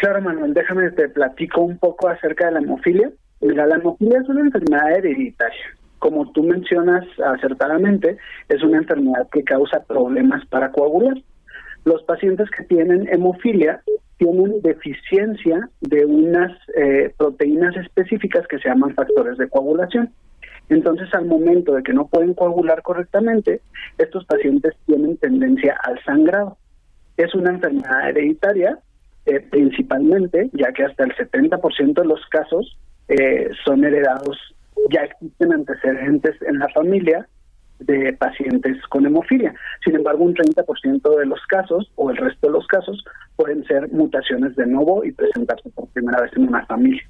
Claro, Manuel, déjame te platico un poco acerca de la hemofilia. Mira, la hemofilia es una enfermedad hereditaria. Como tú mencionas acertadamente, es una enfermedad que causa problemas para coagular. Los pacientes que tienen hemofilia tienen deficiencia de unas eh, proteínas específicas que se llaman factores de coagulación. Entonces, al momento de que no pueden coagular correctamente, estos pacientes tienen tendencia al sangrado. Es una enfermedad hereditaria eh, principalmente, ya que hasta el 70% de los casos eh, son heredados, ya existen antecedentes en la familia de pacientes con hemofilia. Sin embargo, un 30% de los casos o el resto de los casos pueden ser mutaciones de nuevo y presentarse por primera vez en una familia.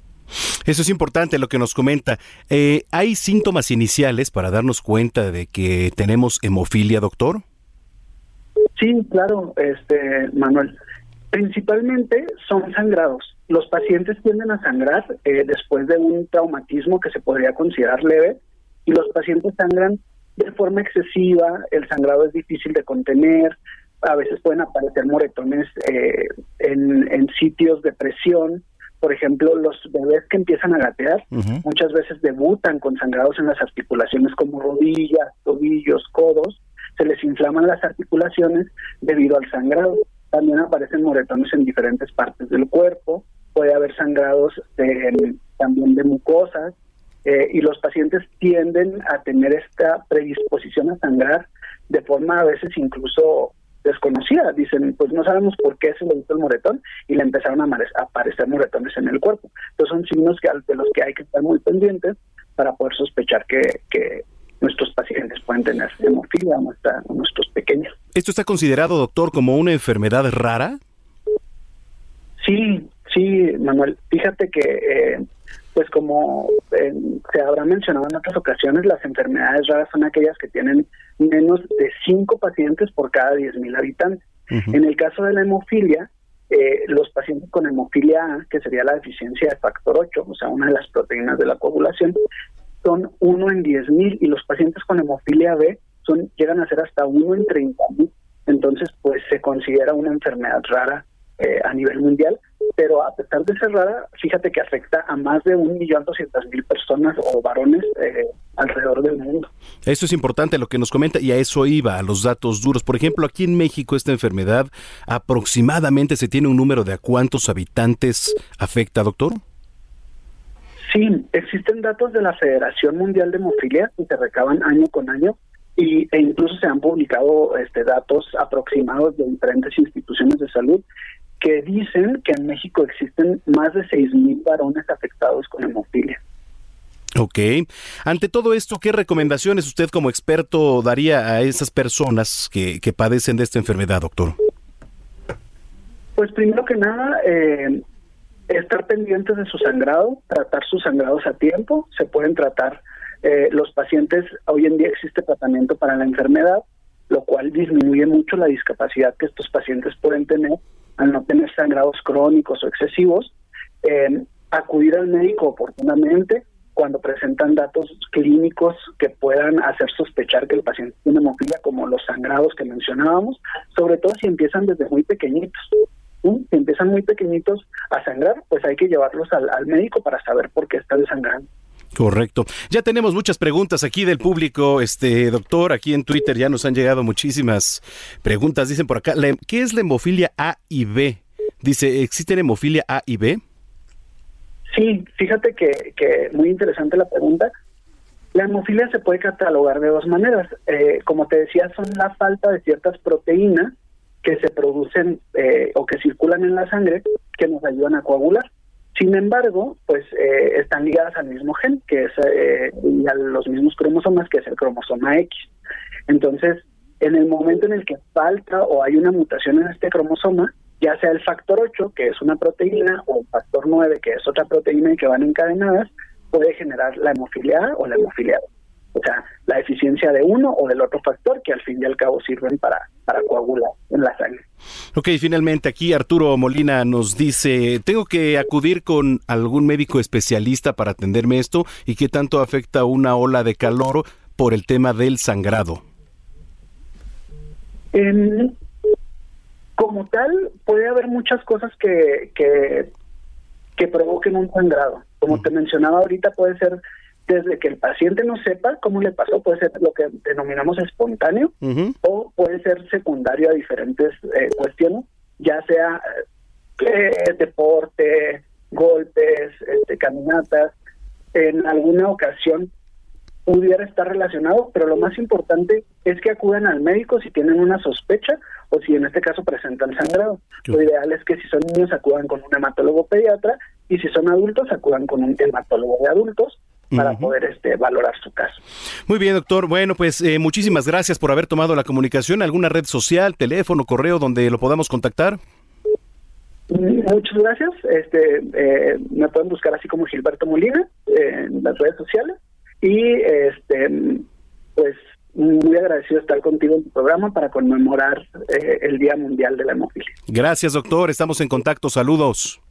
Eso es importante lo que nos comenta. Eh, ¿Hay síntomas iniciales para darnos cuenta de que tenemos hemofilia, doctor? Sí, claro, este Manuel. Principalmente son sangrados. Los pacientes tienden a sangrar eh, después de un traumatismo que se podría considerar leve y los pacientes sangran de forma excesiva, el sangrado es difícil de contener, a veces pueden aparecer moretones eh, en, en sitios de presión, por ejemplo, los bebés que empiezan a gatear muchas veces debutan con sangrados en las articulaciones como rodillas, tobillos, codos, se les inflaman las articulaciones debido al sangrado. También aparecen moretones en diferentes partes del cuerpo, puede haber sangrados también de mucosas eh, y los pacientes tienden a tener esta predisposición a sangrar de forma a veces incluso desconocida. Dicen, pues no sabemos por qué se le hizo el moretón y le empezaron a aparecer moretones en el cuerpo. Entonces son signos que, de los que hay que estar muy pendientes para poder sospechar que, que nuestros pacientes pueden tener hemofilia o, nuestros pequeños. ¿Esto está considerado, doctor, como una enfermedad rara? Sí, sí, Manuel. Fíjate que, eh, pues como eh, se habrá mencionado en otras ocasiones, las enfermedades raras son aquellas que tienen menos de 5 pacientes por cada 10.000 habitantes. En el caso de la hemofilia, eh, los pacientes con hemofilia A, que sería la deficiencia de factor 8, o sea, una de las proteínas de la coagulación, son 1 en 10.000 y los pacientes con hemofilia B son llegan a ser hasta 1 en 30.000. Entonces, pues se considera una enfermedad rara eh, a nivel mundial, pero a pesar de ser rara, fíjate que afecta a más de 1.200.000 personas o varones eh, alrededor del mundo. Eso es importante lo que nos comenta y a eso iba, a los datos duros. Por ejemplo, aquí en México esta enfermedad aproximadamente se tiene un número de a cuántos habitantes afecta, doctor. Sí, existen datos de la Federación Mundial de Hemofilia que se recaban año con año y, e incluso se han publicado este, datos aproximados de diferentes instituciones de salud que dicen que en México existen más de 6.000 varones afectados con hemofilia. Ok. Ante todo esto, ¿qué recomendaciones usted como experto daría a esas personas que, que padecen de esta enfermedad, doctor? Pues primero que nada, eh, estar pendientes de su sangrado, tratar sus sangrados a tiempo. Se pueden tratar eh, los pacientes, hoy en día existe tratamiento para la enfermedad, lo cual disminuye mucho la discapacidad que estos pacientes pueden tener al no tener sangrados crónicos o excesivos, eh, acudir al médico oportunamente cuando presentan datos clínicos que puedan hacer sospechar que el paciente tiene hemofilia, como los sangrados que mencionábamos, sobre todo si empiezan desde muy pequeñitos. Si empiezan muy pequeñitos a sangrar, pues hay que llevarlos al, al médico para saber por qué están sangrando. Correcto. Ya tenemos muchas preguntas aquí del público, este doctor, aquí en Twitter ya nos han llegado muchísimas preguntas. Dicen por acá, ¿qué es la hemofilia A y B? Dice, ¿existen hemofilia A y B? Sí, fíjate que, que muy interesante la pregunta. La hemofilia se puede catalogar de dos maneras. Eh, como te decía, son la falta de ciertas proteínas que se producen eh, o que circulan en la sangre que nos ayudan a coagular. Sin embargo, pues eh, están ligadas al mismo gen, que es eh, y a los mismos cromosomas, que es el cromosoma X. Entonces, en el momento en el que falta o hay una mutación en este cromosoma, ya sea el factor 8, que es una proteína, o el factor 9, que es otra proteína y que van encadenadas, puede generar la hemofilia o la hemofilia. O sea, la eficiencia de uno o del otro factor que al fin y al cabo sirven para, para coagular en la sangre. Ok, finalmente aquí Arturo Molina nos dice, ¿tengo que acudir con algún médico especialista para atenderme esto? ¿Y qué tanto afecta una ola de calor por el tema del sangrado? como tal, puede haber muchas cosas que, que, que provoquen un sangrado. Como te mencionaba ahorita, puede ser desde que el paciente no sepa cómo le pasó, puede ser lo que denominamos espontáneo o puede ser secundario a diferentes eh, cuestiones, ya sea eh, deporte, golpes, este, caminatas, en alguna ocasión pudiera estar relacionado, pero lo más importante es que acudan al médico si tienen una sospecha o si en este caso presentan sangrado. Lo ideal es que si son niños acudan con un hematólogo pediatra y si son adultos acudan con un hematólogo de adultos para poder este, valorar su caso. Muy bien, doctor. Bueno, pues eh, muchísimas gracias por haber tomado la comunicación. ¿Alguna red social, teléfono, correo donde lo podamos contactar? Muchas gracias. Este, eh, me pueden buscar así como Gilberto Molina en las redes sociales y este, pues muy agradecido estar contigo en tu programa para conmemorar eh, el Día Mundial de la Hemofilia. Gracias, doctor. Estamos en contacto. Saludos.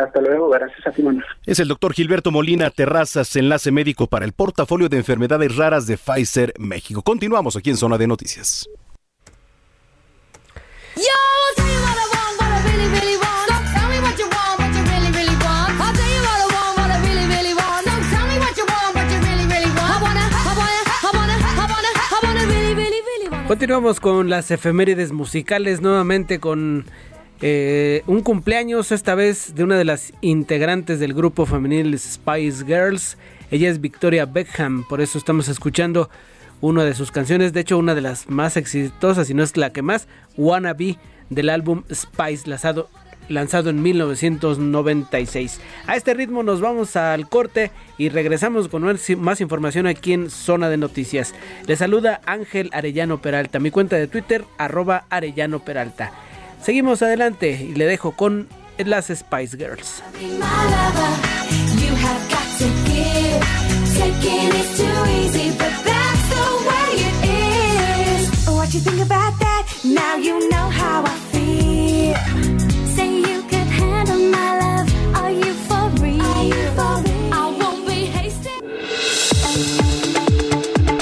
Hasta luego, gracias a ti, Manuel. Es el doctor Gilberto Molina Terrazas, enlace médico para el portafolio de enfermedades raras de Pfizer México. Continuamos aquí en Zona de Noticias. Continuamos con las efemérides musicales nuevamente con eh, un cumpleaños esta vez de una de las integrantes del grupo femenil Spice Girls. Ella es Victoria Beckham, por eso estamos escuchando una de sus canciones, de hecho una de las más exitosas, si no es la que más, Wanna Be del álbum Spice lanzado, lanzado en 1996. A este ritmo nos vamos al corte y regresamos con más información aquí en Zona de Noticias. Le saluda Ángel Arellano Peralta, mi cuenta de Twitter arroba Arellano Peralta. Seguimos adelante y le dejo con las Spice Girls.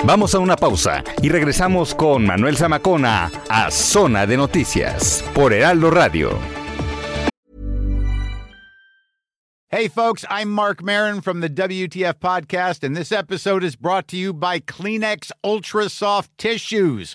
Vamos a una pausa y regresamos con Manuel Zamacona a Zona de Noticias por Heraldo Radio. Hey folks, I'm Mark Marin from the WTF podcast and this episode is brought to you by Kleenex Ultra Soft Tissues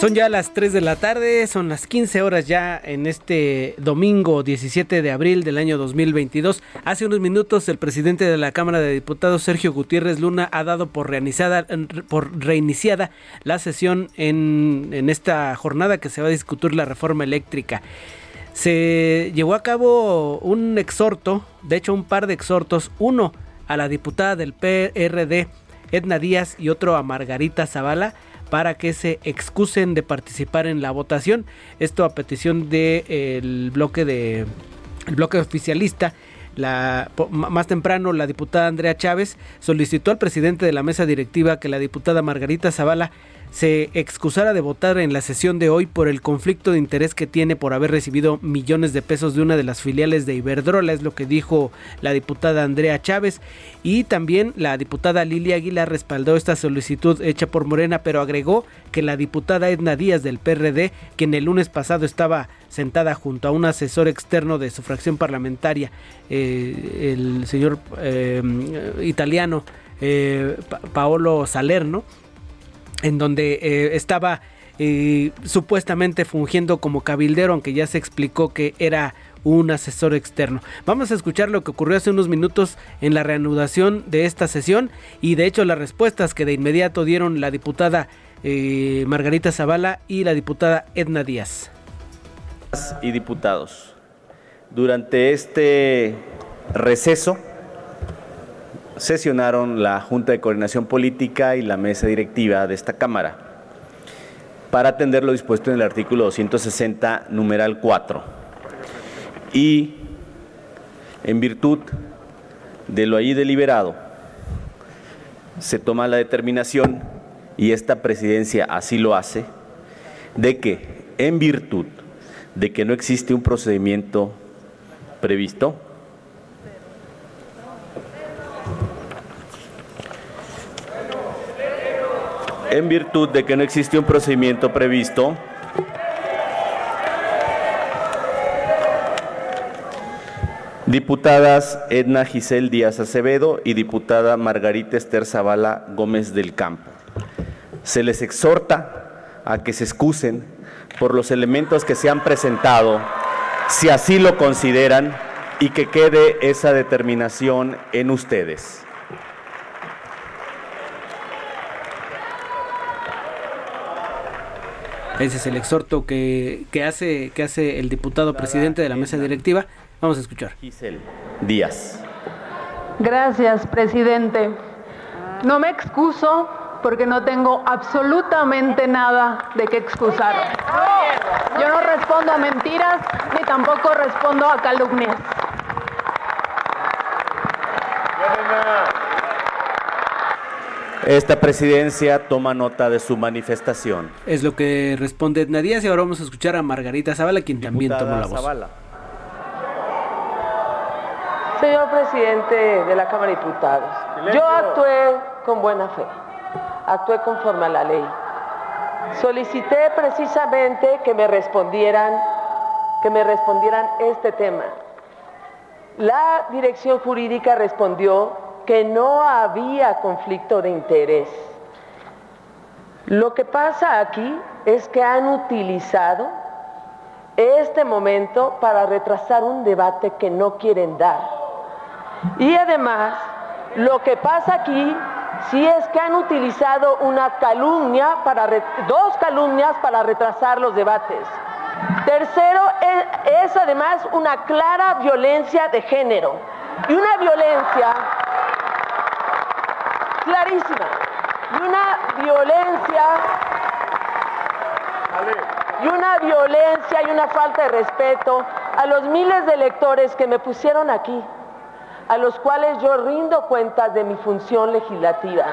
Son ya las 3 de la tarde, son las 15 horas ya en este domingo 17 de abril del año 2022. Hace unos minutos el presidente de la Cámara de Diputados, Sergio Gutiérrez Luna, ha dado por, por reiniciada la sesión en, en esta jornada que se va a discutir la reforma eléctrica. Se llevó a cabo un exhorto, de hecho un par de exhortos, uno a la diputada del PRD, Edna Díaz, y otro a Margarita Zavala para que se excusen de participar en la votación. Esto a petición del bloque de el bloque oficialista. La, más temprano, la diputada Andrea Chávez solicitó al presidente de la mesa directiva que la diputada Margarita Zavala se excusara de votar en la sesión de hoy por el conflicto de interés que tiene por haber recibido millones de pesos de una de las filiales de Iberdrola, es lo que dijo la diputada Andrea Chávez. Y también la diputada Lilia Aguilar respaldó esta solicitud hecha por Morena, pero agregó que la diputada Edna Díaz del PRD, quien el lunes pasado estaba sentada junto a un asesor externo de su fracción parlamentaria, eh, el señor eh, italiano eh, Paolo Salerno, en donde eh, estaba eh, supuestamente fungiendo como cabildero, aunque ya se explicó que era un asesor externo. Vamos a escuchar lo que ocurrió hace unos minutos en la reanudación de esta sesión y de hecho las respuestas que de inmediato dieron la diputada eh, Margarita Zavala y la diputada Edna Díaz. Y diputados, durante este receso sesionaron la Junta de Coordinación Política y la mesa directiva de esta Cámara para atender lo dispuesto en el artículo 260, numeral 4. Y en virtud de lo allí deliberado, se toma la determinación, y esta presidencia así lo hace, de que en virtud de que no existe un procedimiento previsto, en virtud de que no existe un procedimiento previsto, Diputadas Edna Giselle Díaz Acevedo y diputada Margarita Esther Zavala Gómez del Campo. Se les exhorta a que se excusen por los elementos que se han presentado, si así lo consideran, y que quede esa determinación en ustedes. Ese es el exhorto que, que, hace, que hace el diputado presidente de la mesa directiva. Vamos a escuchar. Giselle Díaz. Gracias, presidente. No me excuso porque no tengo absolutamente nada de qué excusar. Yo no respondo a mentiras ni tampoco respondo a calumnias. Esta presidencia toma nota de su manifestación. Es lo que responde Edna Díaz y ahora vamos a escuchar a Margarita Zavala, quien también toma la voz. Zavala. Señor presidente de la Cámara de Diputados, yo actué con buena fe, actué conforme a la ley. Solicité precisamente que me respondieran, que me respondieran este tema. La dirección jurídica respondió que no había conflicto de interés. Lo que pasa aquí es que han utilizado este momento para retrasar un debate que no quieren dar. Y además, lo que pasa aquí sí es que han utilizado una calumnia para dos calumnias para retrasar los debates. Tercero, es, es además una clara violencia de género y una violencia clarísima y una violencia y una violencia y una falta de respeto a los miles de electores que me pusieron aquí a los cuales yo rindo cuentas de mi función legislativa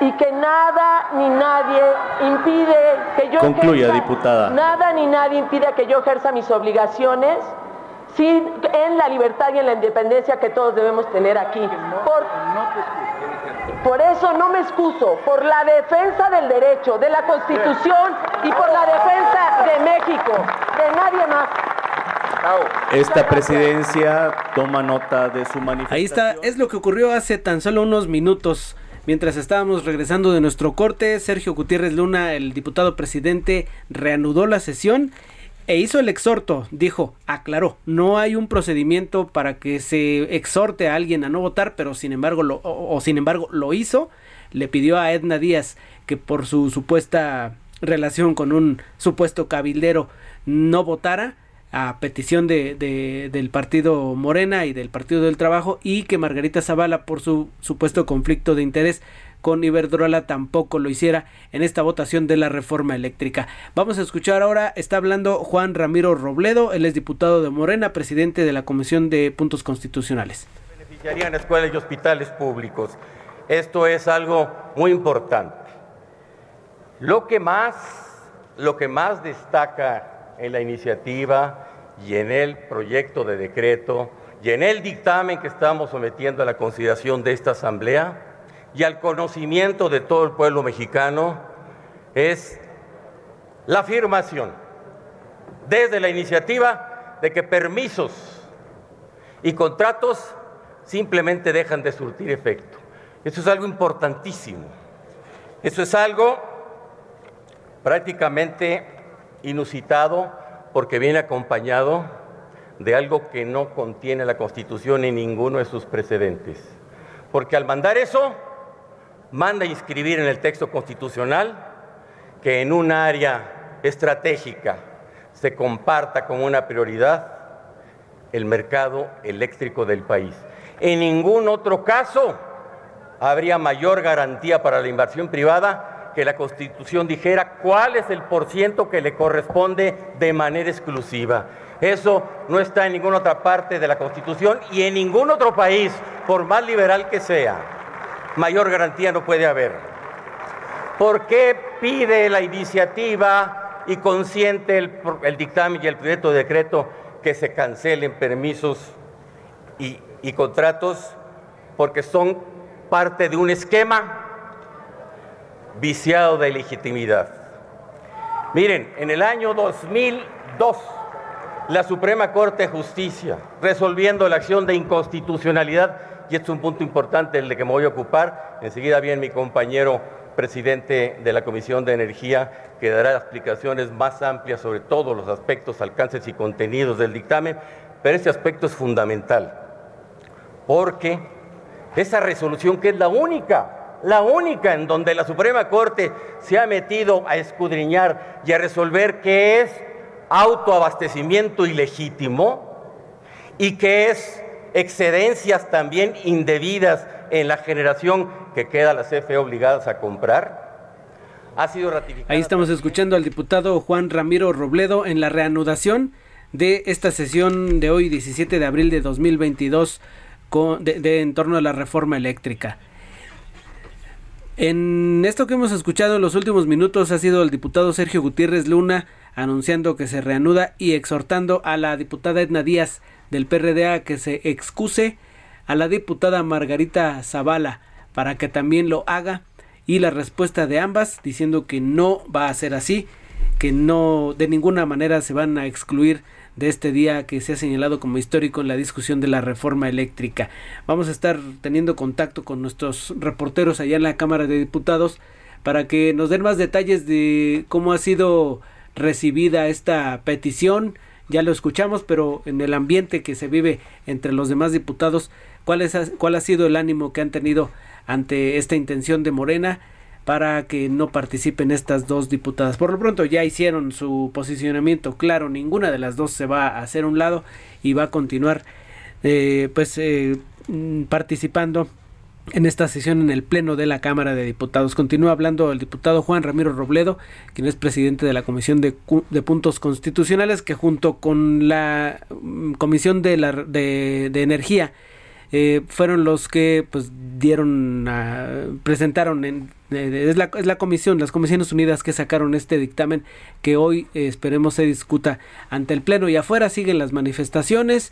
y que nada ni nadie impide que yo Concluya, ejerza, diputada. nada ni nadie impide que yo ejerza mis obligaciones sin, en la libertad y en la independencia que todos debemos tener aquí. Por, por eso no me excuso, por la defensa del derecho, de la Constitución y por la defensa de México, de nadie más. Esta presidencia toma nota de su manifestación. Ahí está, es lo que ocurrió hace tan solo unos minutos. Mientras estábamos regresando de nuestro corte, Sergio Gutiérrez Luna, el diputado presidente, reanudó la sesión e hizo el exhorto. Dijo, aclaró, no hay un procedimiento para que se exhorte a alguien a no votar, pero sin embargo lo, o, sin embargo lo hizo. Le pidió a Edna Díaz que por su supuesta relación con un supuesto cabildero no votara a petición de, del partido Morena y del Partido del Trabajo y que Margarita Zavala por su supuesto conflicto de interés con Iberdrola tampoco lo hiciera en esta votación de la reforma eléctrica. Vamos a escuchar ahora, está hablando Juan Ramiro Robledo, él es diputado de Morena, presidente de la Comisión de Puntos Constitucionales. Beneficiarían escuelas y hospitales públicos. Esto es algo muy importante. Lo que más, lo que más destaca en la iniciativa y en el proyecto de decreto y en el dictamen que estamos sometiendo a la consideración de esta Asamblea y al conocimiento de todo el pueblo mexicano es la afirmación desde la iniciativa de que permisos y contratos simplemente dejan de surtir efecto. Eso es algo importantísimo. Eso es algo prácticamente inusitado porque viene acompañado de algo que no contiene la Constitución ni ninguno de sus precedentes. Porque al mandar eso, manda inscribir en el texto constitucional que en un área estratégica se comparta como una prioridad el mercado eléctrico del país. En ningún otro caso habría mayor garantía para la inversión privada que la Constitución dijera cuál es el porciento que le corresponde de manera exclusiva. Eso no está en ninguna otra parte de la Constitución y en ningún otro país, por más liberal que sea. Mayor garantía no puede haber. ¿Por qué pide la iniciativa y consiente el, el dictamen y el proyecto de decreto que se cancelen permisos y, y contratos? Porque son parte de un esquema viciado de legitimidad. Miren, en el año 2002 la Suprema Corte de Justicia, resolviendo la acción de inconstitucionalidad, y este es un punto importante el que me voy a ocupar. Enseguida viene mi compañero presidente de la Comisión de Energía, que dará explicaciones más amplias sobre todos los aspectos, alcances y contenidos del dictamen, pero este aspecto es fundamental, porque esa resolución que es la única, la única en donde la Suprema Corte se ha metido a escudriñar y a resolver que es autoabastecimiento ilegítimo y que es excedencias también indebidas en la generación que queda la CFE obligadas a comprar, ha sido ratificada. Ahí estamos escuchando al diputado Juan Ramiro Robledo en la reanudación de esta sesión de hoy, 17 de abril de 2022, con, de, de, en torno a la reforma eléctrica. En esto que hemos escuchado en los últimos minutos ha sido el diputado Sergio Gutiérrez Luna anunciando que se reanuda y exhortando a la diputada Edna Díaz del PRD a que se excuse a la diputada Margarita Zavala para que también lo haga y la respuesta de ambas diciendo que no va a ser así, que no de ninguna manera se van a excluir de este día que se ha señalado como histórico en la discusión de la reforma eléctrica. Vamos a estar teniendo contacto con nuestros reporteros allá en la Cámara de Diputados para que nos den más detalles de cómo ha sido recibida esta petición. Ya lo escuchamos, pero en el ambiente que se vive entre los demás diputados, ¿cuál, es, cuál ha sido el ánimo que han tenido ante esta intención de Morena para que no participen estas dos diputadas. Por lo pronto ya hicieron su posicionamiento claro, ninguna de las dos se va a hacer un lado y va a continuar eh, pues eh, participando en esta sesión en el Pleno de la Cámara de Diputados. Continúa hablando el diputado Juan Ramiro Robledo, quien es presidente de la Comisión de, Puntos Constitucionales, que junto con la Comisión de, la, de, Energía eh, fueron los que pues dieron a, presentaron en, eh, es, la, es la comisión las comisiones unidas que sacaron este dictamen que hoy eh, esperemos se discuta ante el pleno y afuera siguen las manifestaciones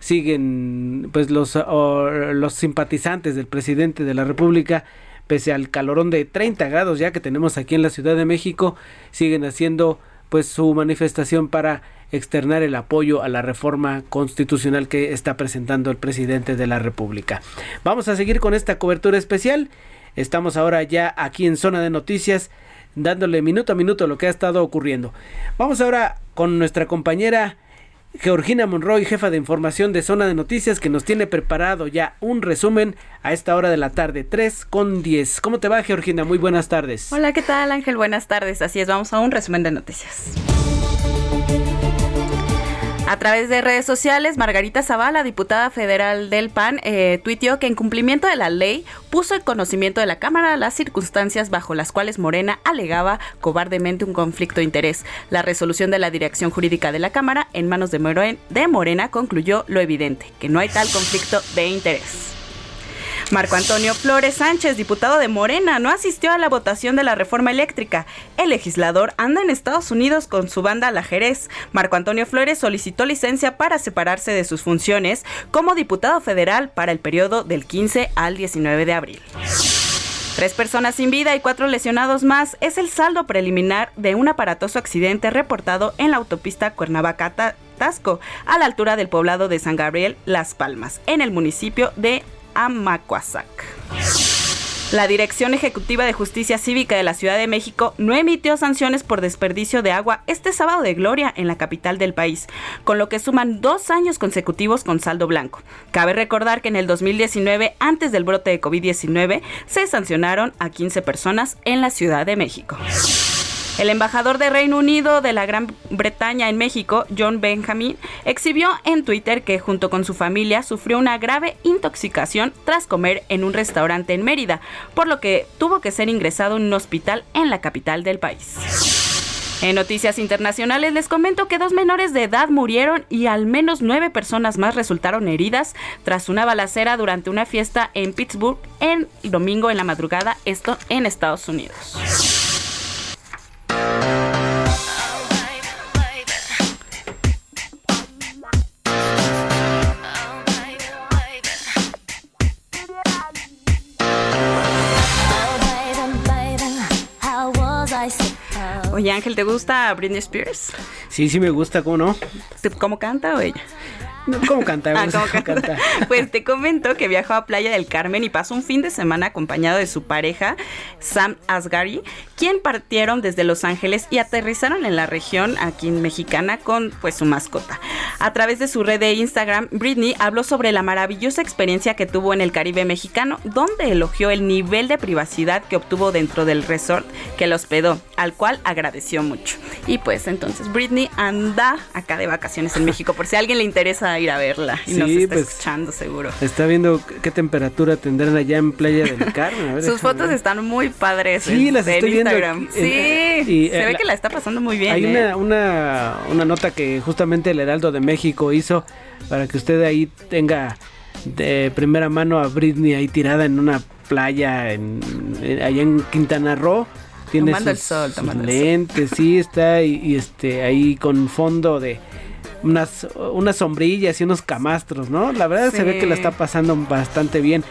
siguen pues los los simpatizantes del presidente de la república pese al calorón de 30 grados ya que tenemos aquí en la Ciudad de México siguen haciendo pues su manifestación para externar el apoyo a la reforma constitucional que está presentando el presidente de la República. Vamos a seguir con esta cobertura especial. Estamos ahora ya aquí en zona de noticias dándole minuto a minuto lo que ha estado ocurriendo. Vamos ahora con nuestra compañera Georgina Monroy, jefa de información de Zona de Noticias, que nos tiene preparado ya un resumen a esta hora de la tarde, 3 con 10. ¿Cómo te va, Georgina? Muy buenas tardes. Hola, ¿qué tal, Ángel? Buenas tardes. Así es, vamos a un resumen de noticias. A través de redes sociales, Margarita Zavala, diputada federal del PAN, eh, tuiteó que en cumplimiento de la ley puso en conocimiento de la Cámara las circunstancias bajo las cuales Morena alegaba cobardemente un conflicto de interés. La resolución de la dirección jurídica de la Cámara en manos de, Moren de Morena concluyó lo evidente, que no hay tal conflicto de interés. Marco Antonio Flores Sánchez, diputado de Morena, no asistió a la votación de la reforma eléctrica. El legislador anda en Estados Unidos con su banda La Jerez. Marco Antonio Flores solicitó licencia para separarse de sus funciones como diputado federal para el periodo del 15 al 19 de abril. Tres personas sin vida y cuatro lesionados más es el saldo preliminar de un aparatoso accidente reportado en la autopista Cuernavaca-Tasco, a la altura del poblado de San Gabriel, Las Palmas, en el municipio de Amacuazac. La Dirección Ejecutiva de Justicia Cívica de la Ciudad de México no emitió sanciones por desperdicio de agua este sábado de gloria en la capital del país, con lo que suman dos años consecutivos con saldo blanco. Cabe recordar que en el 2019, antes del brote de COVID-19, se sancionaron a 15 personas en la Ciudad de México. El embajador de Reino Unido de la Gran Bretaña en México, John Benjamin, exhibió en Twitter que junto con su familia sufrió una grave intoxicación tras comer en un restaurante en Mérida, por lo que tuvo que ser ingresado en un hospital en la capital del país. En noticias internacionales les comento que dos menores de edad murieron y al menos nueve personas más resultaron heridas tras una balacera durante una fiesta en Pittsburgh el domingo en la madrugada, esto en Estados Unidos. Oye, Ángel, ¿te gusta Britney Spears? Sí, sí me gusta, ¿cómo no? ¿Cómo canta o ella? ¿Cómo canta? Ah, ¿cómo canta? Pues te comento que viajó a Playa del Carmen y pasó un fin de semana acompañado de su pareja, Sam Asghari, quien partieron desde Los Ángeles y aterrizaron en la región aquí mexicana con pues su mascota. A través de su red de Instagram, Britney habló sobre la maravillosa experiencia que tuvo en el Caribe mexicano, donde elogió el nivel de privacidad que obtuvo dentro del resort que lo hospedó, al cual agradeció mucho. Y pues entonces Britney anda acá de vacaciones en México, por si a alguien le interesa ir a verla y nos está pues, escuchando seguro. Está viendo qué temperatura tendrán allá en Playa del Carmen. Sus fotos están muy padres. Sí, en, las estoy Instagram. viendo. sí, se ve que la está pasando muy bien. Hay ¿eh? una, una, una nota que justamente el Heraldo de México hizo para que usted ahí tenga de primera mano a Britney ahí tirada en una playa en, en allá en Quintana Roo. Tiene tomando sus, el sol, tomando sus lentes, sí, está y, y, este ahí con fondo de unas, unas sombrillas y unos camastros, ¿no? La verdad Sí. se ve que la está pasando bastante bien.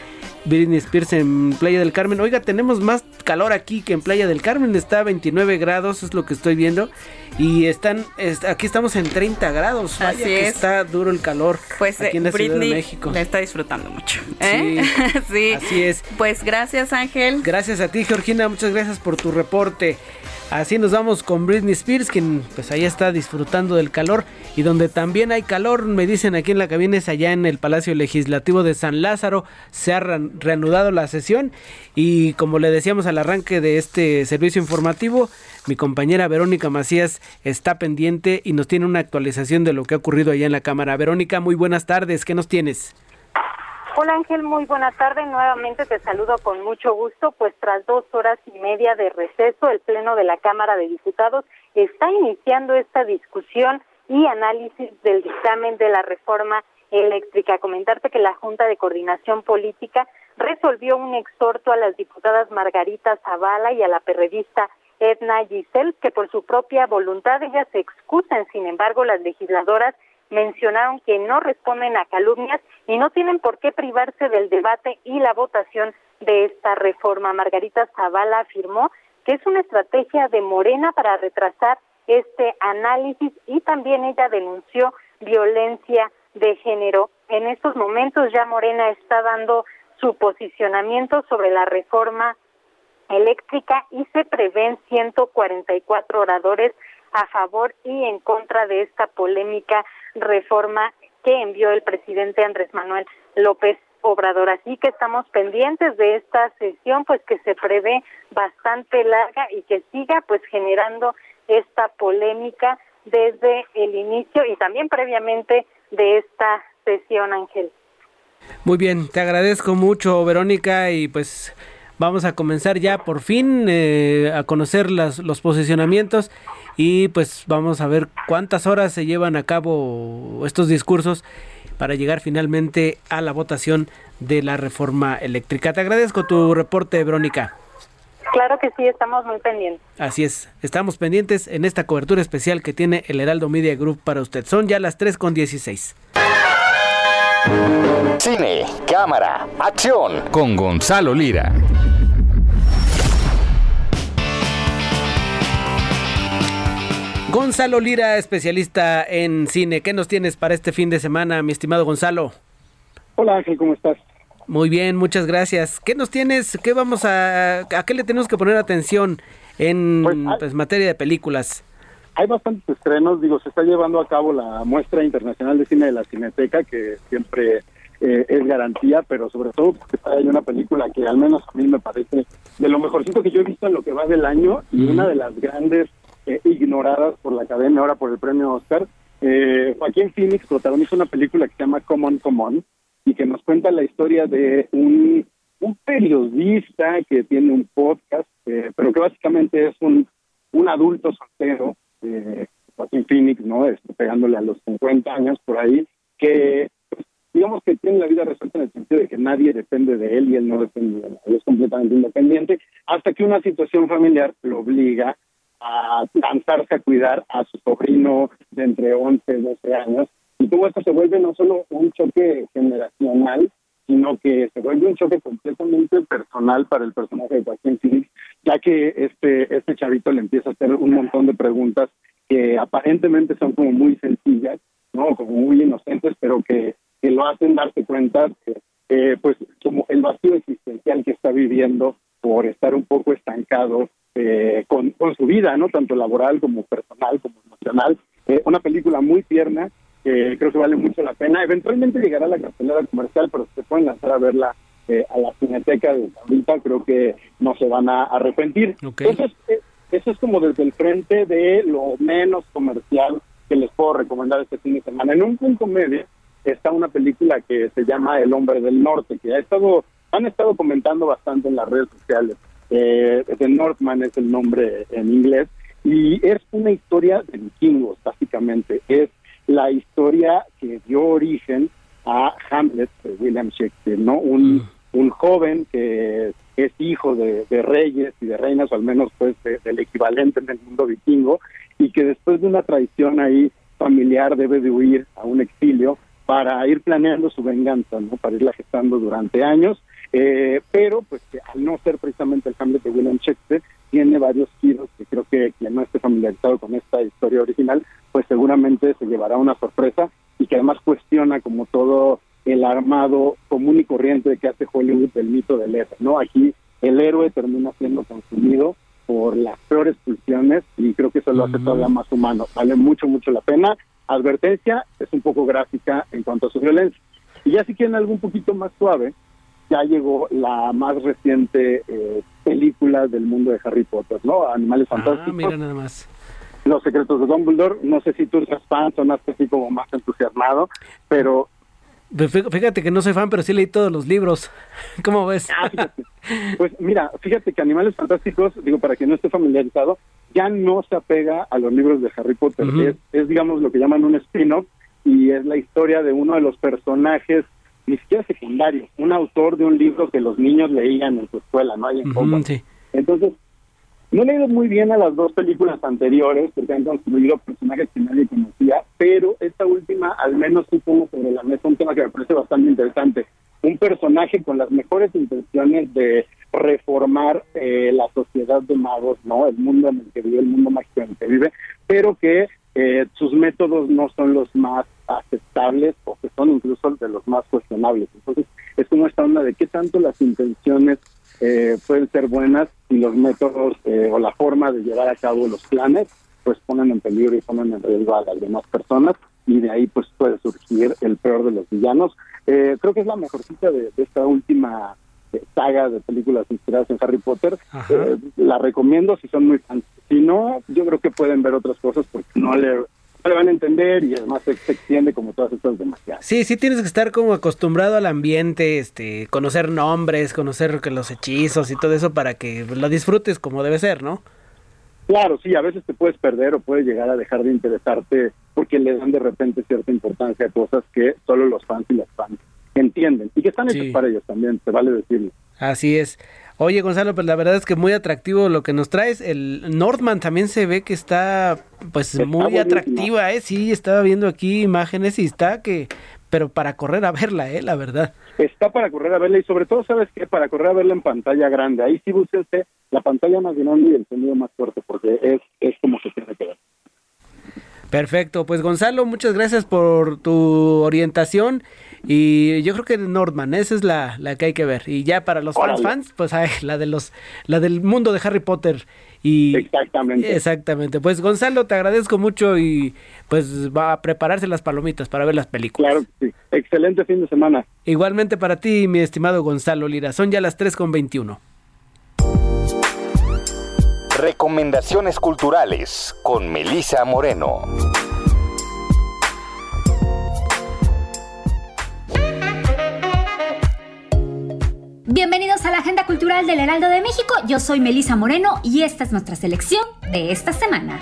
Britney Spears en Playa del Carmen. Oiga, tenemos más calor aquí que en Playa del Carmen. Está a 29 grados, es lo que estoy viendo. Y están, es- aquí estamos en 30 grados. Vaya Así que es. está duro el calor Pues aquí en la Ciudad Britney de México. la está disfrutando mucho. ¿eh? Sí. Así es. Pues gracias, Ángel. Gracias a ti, Georgina. Muchas gracias por tu reporte. Así nos vamos con Britney Spears, quien pues ahí está disfrutando del calor. Y donde también hay calor, me dicen aquí en la cabina, es allá en el Palacio Legislativo de San Lázaro. Se ha re- reanudado la sesión. Y como le decíamos al arranque de este servicio informativo, mi compañera Verónica Macías está pendiente y nos tiene una actualización de lo que ha ocurrido allá en la Cámara. Verónica, muy buenas tardes. ¿Qué nos tienes? Hola Ángel, muy buena tarde. Nuevamente te saludo con mucho gusto, pues tras dos horas y media de receso, el Pleno de la Cámara de Diputados está iniciando esta discusión y análisis del dictamen de la reforma eléctrica. Comentarte que la Junta de Coordinación Política resolvió un exhorto a las diputadas Margarita Zavala y a la periodista Edna Giselle, que por su propia voluntad ellas se excusan. Sin embargo, las legisladoras mencionaron que no responden a calumnias y no tienen por qué privarse del debate y la votación de esta reforma. Margarita Zavala afirmó que es una estrategia de Morena para retrasar este análisis y también ella denunció violencia de género. En estos momentos ya Morena está dando su posicionamiento sobre la reforma eléctrica y se prevén 144 oradores a favor y en contra de esta polémica reforma que envió el presidente Andrés Manuel López Obrador. Así que estamos pendientes de esta sesión, pues que se prevé bastante larga y que siga pues generando esta polémica desde el inicio y también previamente de esta sesión, Ángel. Muy bien, te agradezco mucho, Verónica, y pues vamos a comenzar ya por fin eh, a conocer las, los posicionamientos y pues vamos a ver cuántas horas se llevan a cabo estos discursos para llegar finalmente a la votación de la reforma eléctrica. Te agradezco tu reporte, Verónica. Claro que sí, estamos muy pendientes. Así es, estamos pendientes en esta cobertura especial que tiene el Heraldo Media Group para usted. Son ya las 3 con 16. Cine, cámara, acción. Con Gonzalo Lira. Gonzalo Lira, especialista en cine. ¿Qué nos tienes para este fin de semana, mi estimado Gonzalo? Hola Ángel, ¿cómo estás? Muy bien, muchas gracias. ¿Qué nos tienes? ¿Qué vamos a, a qué le tenemos que poner atención en pues, materia de películas? Hay bastantes estrenos, digo, se está llevando a cabo la muestra internacional de cine de la Cineteca, que siempre eh, es garantía, pero sobre todo porque hay una película que al menos a mí me parece de lo mejorcito que yo he visto en lo que va del año y una de las grandes eh, ignoradas por la academia, ahora por el premio Oscar. Eh, Joaquín Phoenix protagoniza una película que se llama Common Common y que nos cuenta la historia de un, un periodista que tiene un podcast, eh, pero que básicamente es un, un adulto soltero, eh, Joaquín Phoenix, ¿no? Este, pegándole a los 50 años por ahí, que pues, digamos que tiene la vida resuelta en el sentido de que nadie depende de él y él no depende de nadie, es completamente independiente, hasta que una situación familiar lo obliga a lanzarse a cuidar a su sobrino de entre 11 y 12 años. Y todo esto se vuelve no solo un choque generacional, sino que se vuelve un choque completamente personal para el personaje de Joaquín Phoenix, ya que este, este chavito le empieza a hacer un montón de preguntas que aparentemente son como muy sencillas, ¿no? Como muy inocentes, pero que, que lo hacen darse cuenta que, eh, pues, como el vacío existencial que está viviendo por estar un poco estancado eh, con, con su vida, ¿no? Tanto laboral como personal, como emocional. Eh, una película muy tierna que creo que vale mucho la pena. Eventualmente llegará a la cartelera comercial, pero se pueden lanzar a verla eh, a la cineteca de ahorita, creo que no se van a arrepentir. Eso, es, eh, eso es como desde el frente de lo menos comercial que les puedo recomendar este fin de semana. En un punto medio está una película que se llama El Hombre del Norte, que ha estado, han estado comentando bastante en las redes sociales. Eh, The Northman es el nombre en inglés, y es una historia de vikingos, básicamente. Es la historia que dio origen a Hamlet de William Shakespeare, ¿no? Un, mm. un joven que es hijo de, reyes y de reinas, o al menos pues del equivalente en el mundo vikingo, y que después de una traición ahí familiar debe de huir a un exilio para ir planeando su venganza, ¿no? Para irla gestando durante años, eh, pero pues que al no ser precisamente el Hamlet de William Shakespeare, tiene varios giros que creo que quien no esté familiarizado con esta historia original, pues seguramente se llevará una sorpresa y que además cuestiona como todo el armado común y corriente que hace Hollywood del mito del héroe, ¿no? Aquí el héroe termina siendo consumido por las peores pulsiones y creo que eso lo hace todavía más humano. Vale mucho, mucho la pena. Advertencia, es un poco gráfica en cuanto a su violencia. Y ya si quieren algo un poquito más suave, ya llegó la más reciente eh, película del mundo de Harry Potter, ¿no? Animales ah, Fantásticos. mira nada más. Los secretos de Dumbledore. No sé si tú eres fan, sonaste así como más entusiasmado, pero... Fíjate que no soy fan, pero sí leí todos los libros. ¿Cómo ves? Ah, pues mira, fíjate que Animales Fantásticos, digo, para quien no esté familiarizado, ya no se apega a los libros de Harry Potter. es, es, digamos, lo que llaman un spin-off y es la historia de uno de los personajes ni siquiera secundario, un autor de un libro que los niños leían en su escuela, ¿no? Hay en Entonces, no he leído muy bien a las dos películas anteriores, porque han construido personajes que nadie conocía, pero esta última al menos sí pongo sobre la mesa un tema que me parece bastante interesante. Un personaje con las mejores intenciones de reformar eh, la sociedad de magos, ¿no? El mundo en el que vive, el mundo mágico en el que vive, pero que eh, sus métodos no son los más aceptables o que son incluso de los más cuestionables. Entonces, es como esta onda de qué tanto las intenciones eh, pueden ser buenas y los métodos eh, o la forma de llevar a cabo los planes pues ponen en peligro y ponen en riesgo a las demás personas y de ahí pues puede surgir el peor de los villanos. Eh, creo que es la mejorcita de, de esta última saga de películas inspiradas en Harry Potter. la recomiendo si son muy fans. Si no, yo creo que pueden ver otras cosas porque no le le van a entender y además se, extiende como todas estas demasiadas. Sí, sí tienes que estar como acostumbrado al ambiente, este, conocer nombres, conocer los hechizos y todo eso para que lo disfrutes como debe ser, ¿no? Claro, sí, a veces te puedes perder o puedes llegar a dejar de interesarte porque le dan de repente cierta importancia a cosas que solo los fans y las fans entienden y que están hechos para ellos también, te vale decirlo. Así es. Oye, Gonzalo, pues la verdad es que muy atractivo lo que nos traes. El Northman también se ve que está pues muy atractiva, ¿eh? Sí, estaba viendo aquí imágenes y está que pero para correr a verla, ¿eh? La verdad. Está para correr a verla y sobre todo, ¿sabes qué? Para correr a verla en pantalla grande. Ahí sí búsquense la pantalla más grande y el sonido más fuerte porque es, es como se tiene que ver. Perfecto, pues Gonzalo, muchas gracias por tu orientación y yo creo que Nordman, esa es la, la que hay que ver. Y ya para los fans, fans, pues hay la de los, la del mundo de Harry Potter. Y, exactamente. Exactamente. Pues Gonzalo, te agradezco mucho y pues va a prepararse las palomitas para ver las películas. Claro sí. Excelente fin de semana. Igualmente para ti, mi estimado Gonzalo Lira. Son ya las 3 con 21. Recomendaciones culturales con Melisa Moreno. Bienvenidos a la Agenda Cultural del Heraldo de México. Yo soy Melisa Moreno y esta es nuestra selección de esta semana.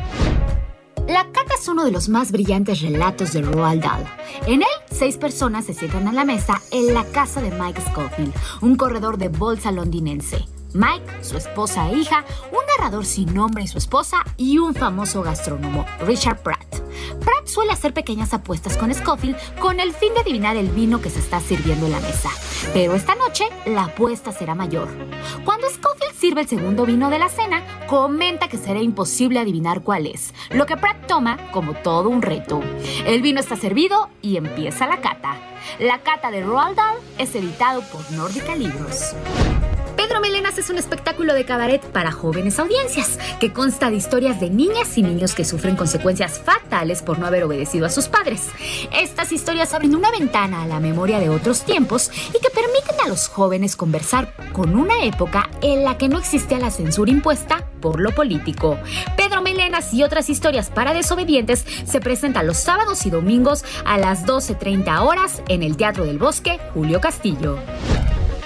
La Cata es uno de los más brillantes relatos de Roald Dahl. En él, seis personas se sientan a la mesa en la casa de Mike Scofield, un corredor de bolsa londinense. Mike, su esposa e hija, un narrador sin nombre y su esposa y un famoso gastrónomo, Richard Pratt. Pratt suele hacer pequeñas apuestas con Scofield con el fin de adivinar el vino que se está sirviendo en la mesa. Pero esta noche la apuesta será mayor. Cuando Scofield sirve el segundo vino de la cena, comenta que será imposible adivinar cuál es, lo que Pratt toma como todo un reto. El vino está servido y empieza la cata. La cata de Roald Dahl es editado por Nórdica Libros. Pedro Melenas es un espectáculo de cabaret para jóvenes audiencias que consta de historias de niñas y niños que sufren consecuencias fatales por no haber obedecido a sus padres. Estas historias abren una ventana a la memoria de otros tiempos y que permiten a los jóvenes conversar con una época en la que no existía la censura impuesta por lo político. Pedro Melenas y otras historias para desobedientes se presentan los sábados y domingos a las 12.30 horas en el Teatro del Bosque Julio Castillo.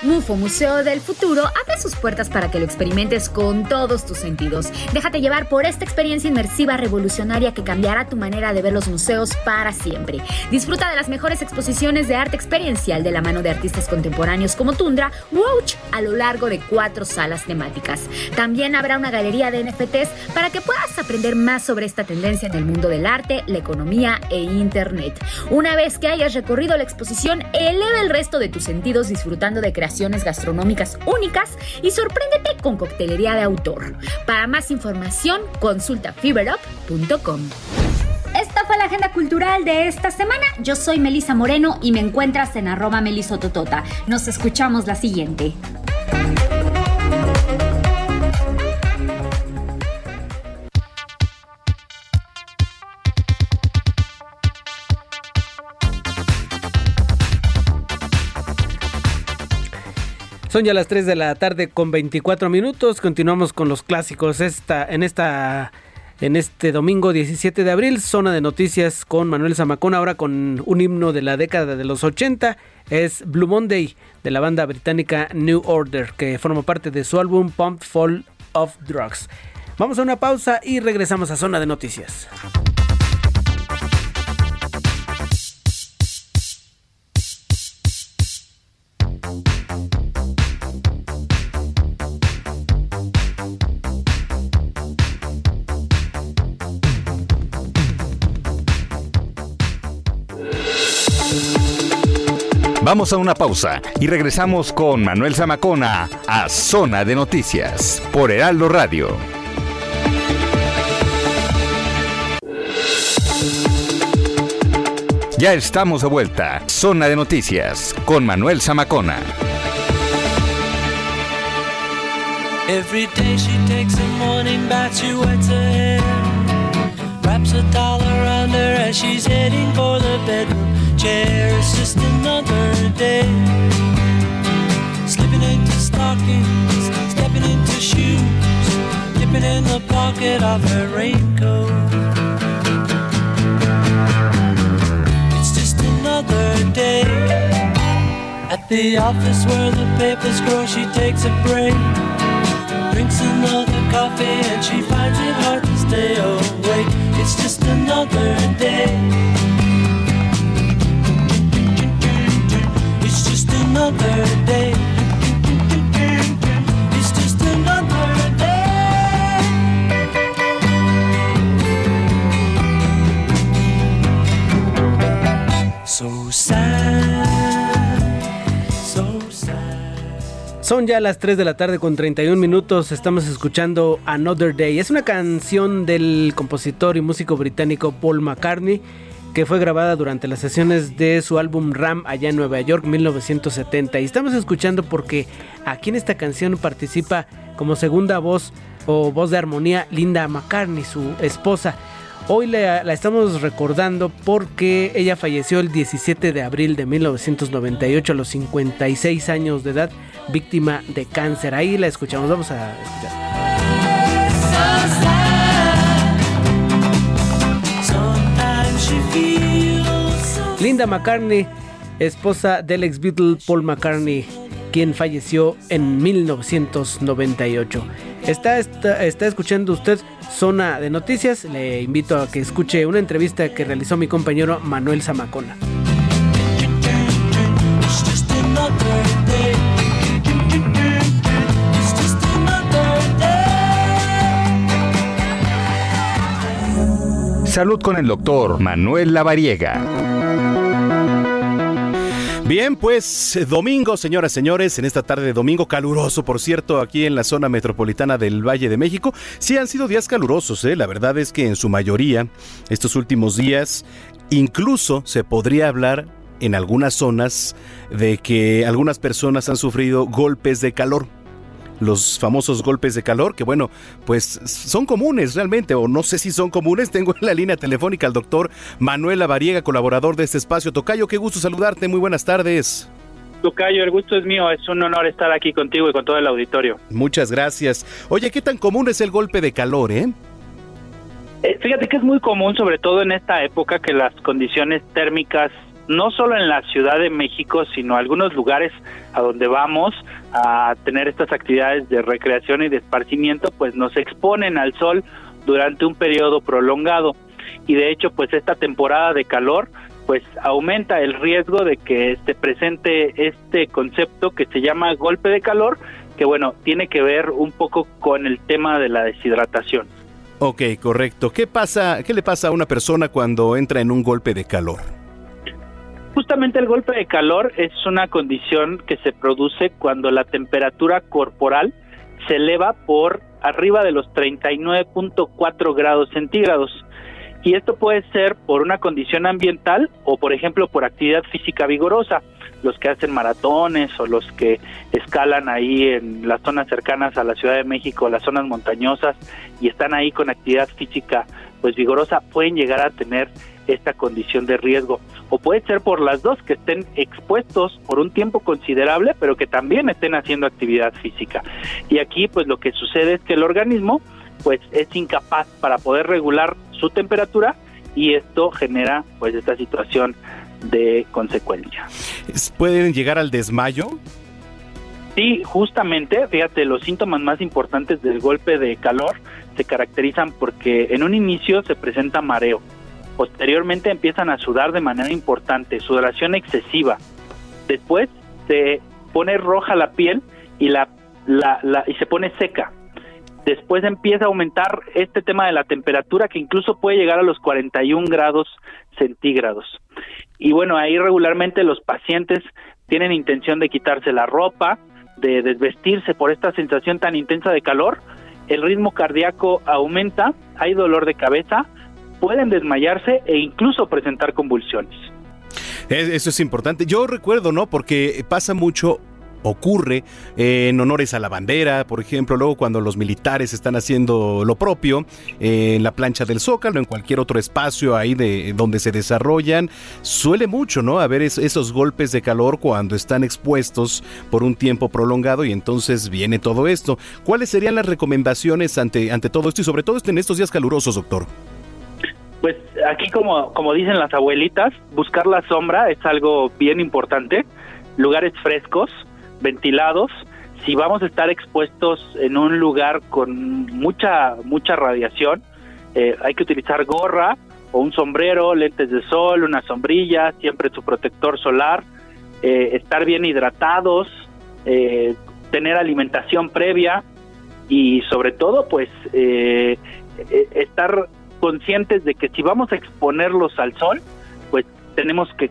MUFO Museo del Futuro abre sus puertas para que lo experimentes con todos tus sentidos. Déjate llevar por esta experiencia inmersiva revolucionaria que cambiará tu manera de ver los museos para siempre. Disfruta de las mejores exposiciones de arte experiencial de la mano de artistas contemporáneos como Tundra, Roach, a lo largo de cuatro salas temáticas. También habrá una galería de NFTs para que puedas aprender más sobre esta tendencia en el mundo del arte, la economía e Internet. Una vez que hayas recorrido la exposición, eleva el resto de tus sentidos disfrutando de creación gastronómicas únicas y sorpréndete con coctelería de autor. Para más información, consulta fiberup.com. Esta fue la agenda cultural de esta semana. Yo soy Melisa Moreno y me encuentras en arroba melisototota. Nos escuchamos la siguiente. Son ya las 3 de la tarde con 24 minutos. Continuamos con los clásicos esta, en esta en este domingo 17 de abril. Zona de noticias con Manuel Zamacón, ahora con un himno de la década de los 80. Es Blue Monday de la banda británica New Order, que forma parte de su álbum Pumped Full of Drugs. Vamos a una pausa y regresamos a Zona de Noticias. Vamos a una pausa y regresamos con Manuel Zamacona a Zona de Noticias por Heraldo Radio. Ya estamos de vuelta. Zona de Noticias con Manuel Zamacona. Wraps a towel around her as she's heading for the bedroom. Chair. It's just another day. Slipping into stockings, stepping into shoes, dipping in the pocket of her raincoat. It's just another day. At the office where the papers grow, she takes a break. Drinks another coffee and she finds it hard to stay awake. It's just another day. Son ya las 3 de la tarde con 31 minutos, estamos escuchando Another Day. Es una canción del compositor y músico británico Paul McCartney que fue grabada durante las sesiones de su álbum Ram allá en Nueva York 1970. Y estamos escuchando porque aquí en esta canción participa como segunda voz o voz de armonía Linda McCartney, su esposa. Hoy la, estamos recordando porque ella falleció el 17 de abril de 1998 a los 56 años de edad, víctima de cáncer. Ahí la escuchamos, vamos a escuchar. Linda McCartney, esposa del ex Beatle Paul McCartney, quien falleció en 1998. Está, está, está, escuchando usted Zona de Noticias. Le invito a que escuche una entrevista que realizó mi compañero Manuel Zamacona. Salud con el doctor Manuel Lavariega. Bien, pues domingo, señoras, señores, en esta tarde de domingo caluroso, por cierto, aquí en la zona metropolitana del Valle de México. Sí han sido días calurosos, ¿eh? la verdad es que en su mayoría, estos últimos días, incluso se podría hablar en algunas zonas de que algunas personas han sufrido golpes de calor los famosos golpes de calor, que bueno, pues son comunes realmente, o no sé si son comunes. Tengo en la línea telefónica al doctor Manuel Lavariega, colaborador de este espacio. Tocayo, qué gusto saludarte, muy buenas tardes. Tocayo, el gusto es mío, es un honor estar aquí contigo y con todo el auditorio. Muchas gracias. Oye, ¿qué tan común es el golpe de calor, eh? eh fíjate que es muy común, sobre todo en esta época, que las condiciones térmicas no solo en la Ciudad de México, sino algunos lugares a donde vamos a tener estas actividades de recreación y de esparcimiento, pues nos exponen al sol durante un periodo prolongado. Y de hecho, pues esta temporada de calor pues aumenta el riesgo de que se presente este concepto que se llama golpe de calor, que bueno, tiene que ver un poco con el tema de la deshidratación. Ok, correcto. ¿Qué pasa, qué le pasa a una persona cuando entra en un golpe de calor? Justamente el golpe de calor es una condición que se produce cuando la temperatura corporal se eleva por arriba de los 39.4 grados centígrados. Y esto puede ser por una condición ambiental o, por ejemplo, por actividad física vigorosa. Los que hacen maratones o los que escalan ahí en las zonas cercanas a la Ciudad de México, las zonas montañosas, y están ahí con actividad física pues vigorosa, pueden llegar a tener esta condición de riesgo. O puede ser por las dos, que estén expuestos por un tiempo considerable, pero que también estén haciendo actividad física. Y aquí pues lo que sucede es que el organismo pues es incapaz para poder regular su temperatura y esto genera pues esta situación de consecuencia. ¿Pueden llegar al desmayo? Sí, justamente, fíjate, los síntomas más importantes del golpe de calor se caracterizan porque en un inicio se presenta mareo, Posteriormente empiezan a sudar de manera importante, sudoración excesiva. Después se pone roja la piel y, la, la, y se pone seca. Después empieza a aumentar este tema de la temperatura que incluso puede llegar a los 41 grados centígrados. Y bueno, ahí regularmente los pacientes tienen intención de quitarse la ropa, de desvestirse por esta sensación tan intensa de calor, el ritmo cardíaco aumenta, hay dolor de cabeza, pueden desmayarse e incluso presentar convulsiones. Eso es importante. Yo recuerdo, ¿no? Porque pasa mucho ocurre en honores a la bandera, por ejemplo, luego cuando los militares están haciendo lo propio en la plancha del Zócalo, en cualquier otro espacio ahí de donde se desarrollan, suele mucho, ¿no? Haber esos golpes de calor cuando están expuestos por un tiempo prolongado y entonces viene todo esto. ¿Cuáles serían las recomendaciones ante, ante todo esto y sobre todo en estos días calurosos, doctor? Pues aquí como, como dicen las abuelitas, buscar la sombra es algo bien importante, lugares frescos, ventilados, si vamos a estar expuestos en un lugar con mucha, mucha radiación, eh, hay que utilizar gorra o un sombrero, lentes de sol, una sombrilla, siempre su protector solar, eh, estar bien hidratados, eh, tener alimentación previa y sobre todo pues estar conscientes de que si vamos a exponerlos al sol, pues tenemos que,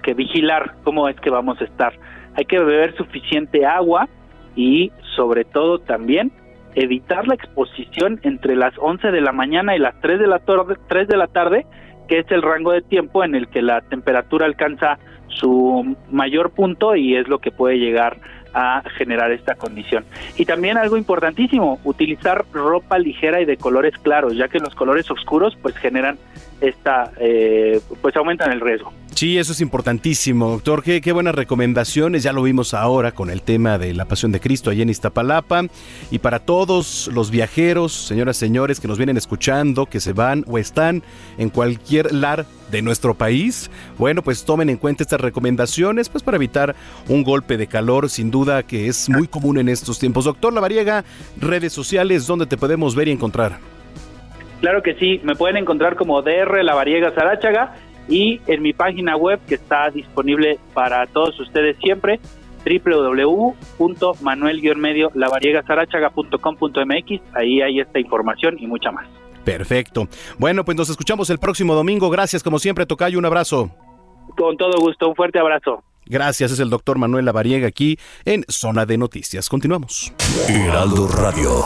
que, vigilar cómo es que vamos a estar. Hay que beber suficiente agua y sobre todo también evitar la exposición entre las 11 de la mañana y las 3 de la, tarde, 3 de la tarde, que es el rango de tiempo en el que la temperatura alcanza su mayor punto y es lo que puede llegar a generar esta condición. Y también algo importantísimo, utilizar ropa ligera y de colores claros, ya que los colores oscuros pues generan esta, eh, pues aumentan el riesgo. Sí, eso es importantísimo, doctor. Qué, qué, buenas recomendaciones. Ya lo vimos ahora con el tema de la Pasión de Cristo allá en Iztapalapa. Y para todos los viajeros, señoras señores que nos vienen escuchando, que se van o están en cualquier lar de nuestro país, bueno, pues tomen en cuenta estas recomendaciones, pues para evitar un golpe de calor, sin duda que es muy común en estos tiempos. Doctor Lavariega, redes sociales, ¿dónde te podemos ver y encontrar? Claro que sí, me pueden encontrar como DR La Variega Sarachaga y en mi página web que está disponible para todos ustedes siempre www.manuel-medio-lavariegasarachaga.com.mx ahí hay esta información y mucha más. Perfecto. Bueno, pues nos escuchamos el próximo domingo. Gracias como siempre, Tocayo. Un abrazo. Con todo gusto, un fuerte abrazo. Gracias, es el doctor Manuel Lavariega aquí en Zona de Noticias. Continuamos. Heraldo Radio.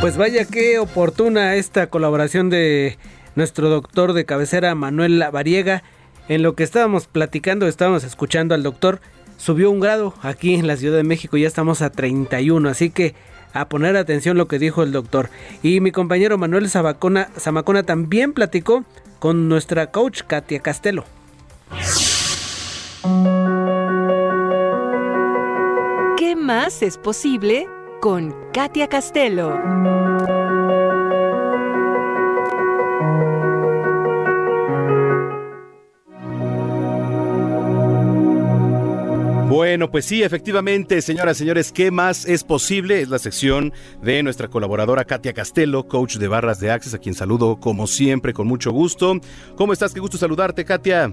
Pues vaya qué oportuna esta colaboración de nuestro doctor de cabecera Manuel Lavariega. En lo que estábamos platicando, estábamos escuchando al doctor, subió un grado aquí en la Ciudad de México, ya estamos a 31, así que a poner atención lo que dijo el doctor. Y mi compañero Manuel Zamacona, Zamacona también platicó con nuestra coach Katia Castelo. ¿Qué más es posible con Katia Castelo? Bueno, pues sí, efectivamente, señoras y señores, ¿qué más es posible? Es la sección de nuestra colaboradora Katia Castelo, coach de barras de Access, a quien saludo como siempre con mucho gusto. ¿Cómo estás? Qué gusto saludarte, Katia.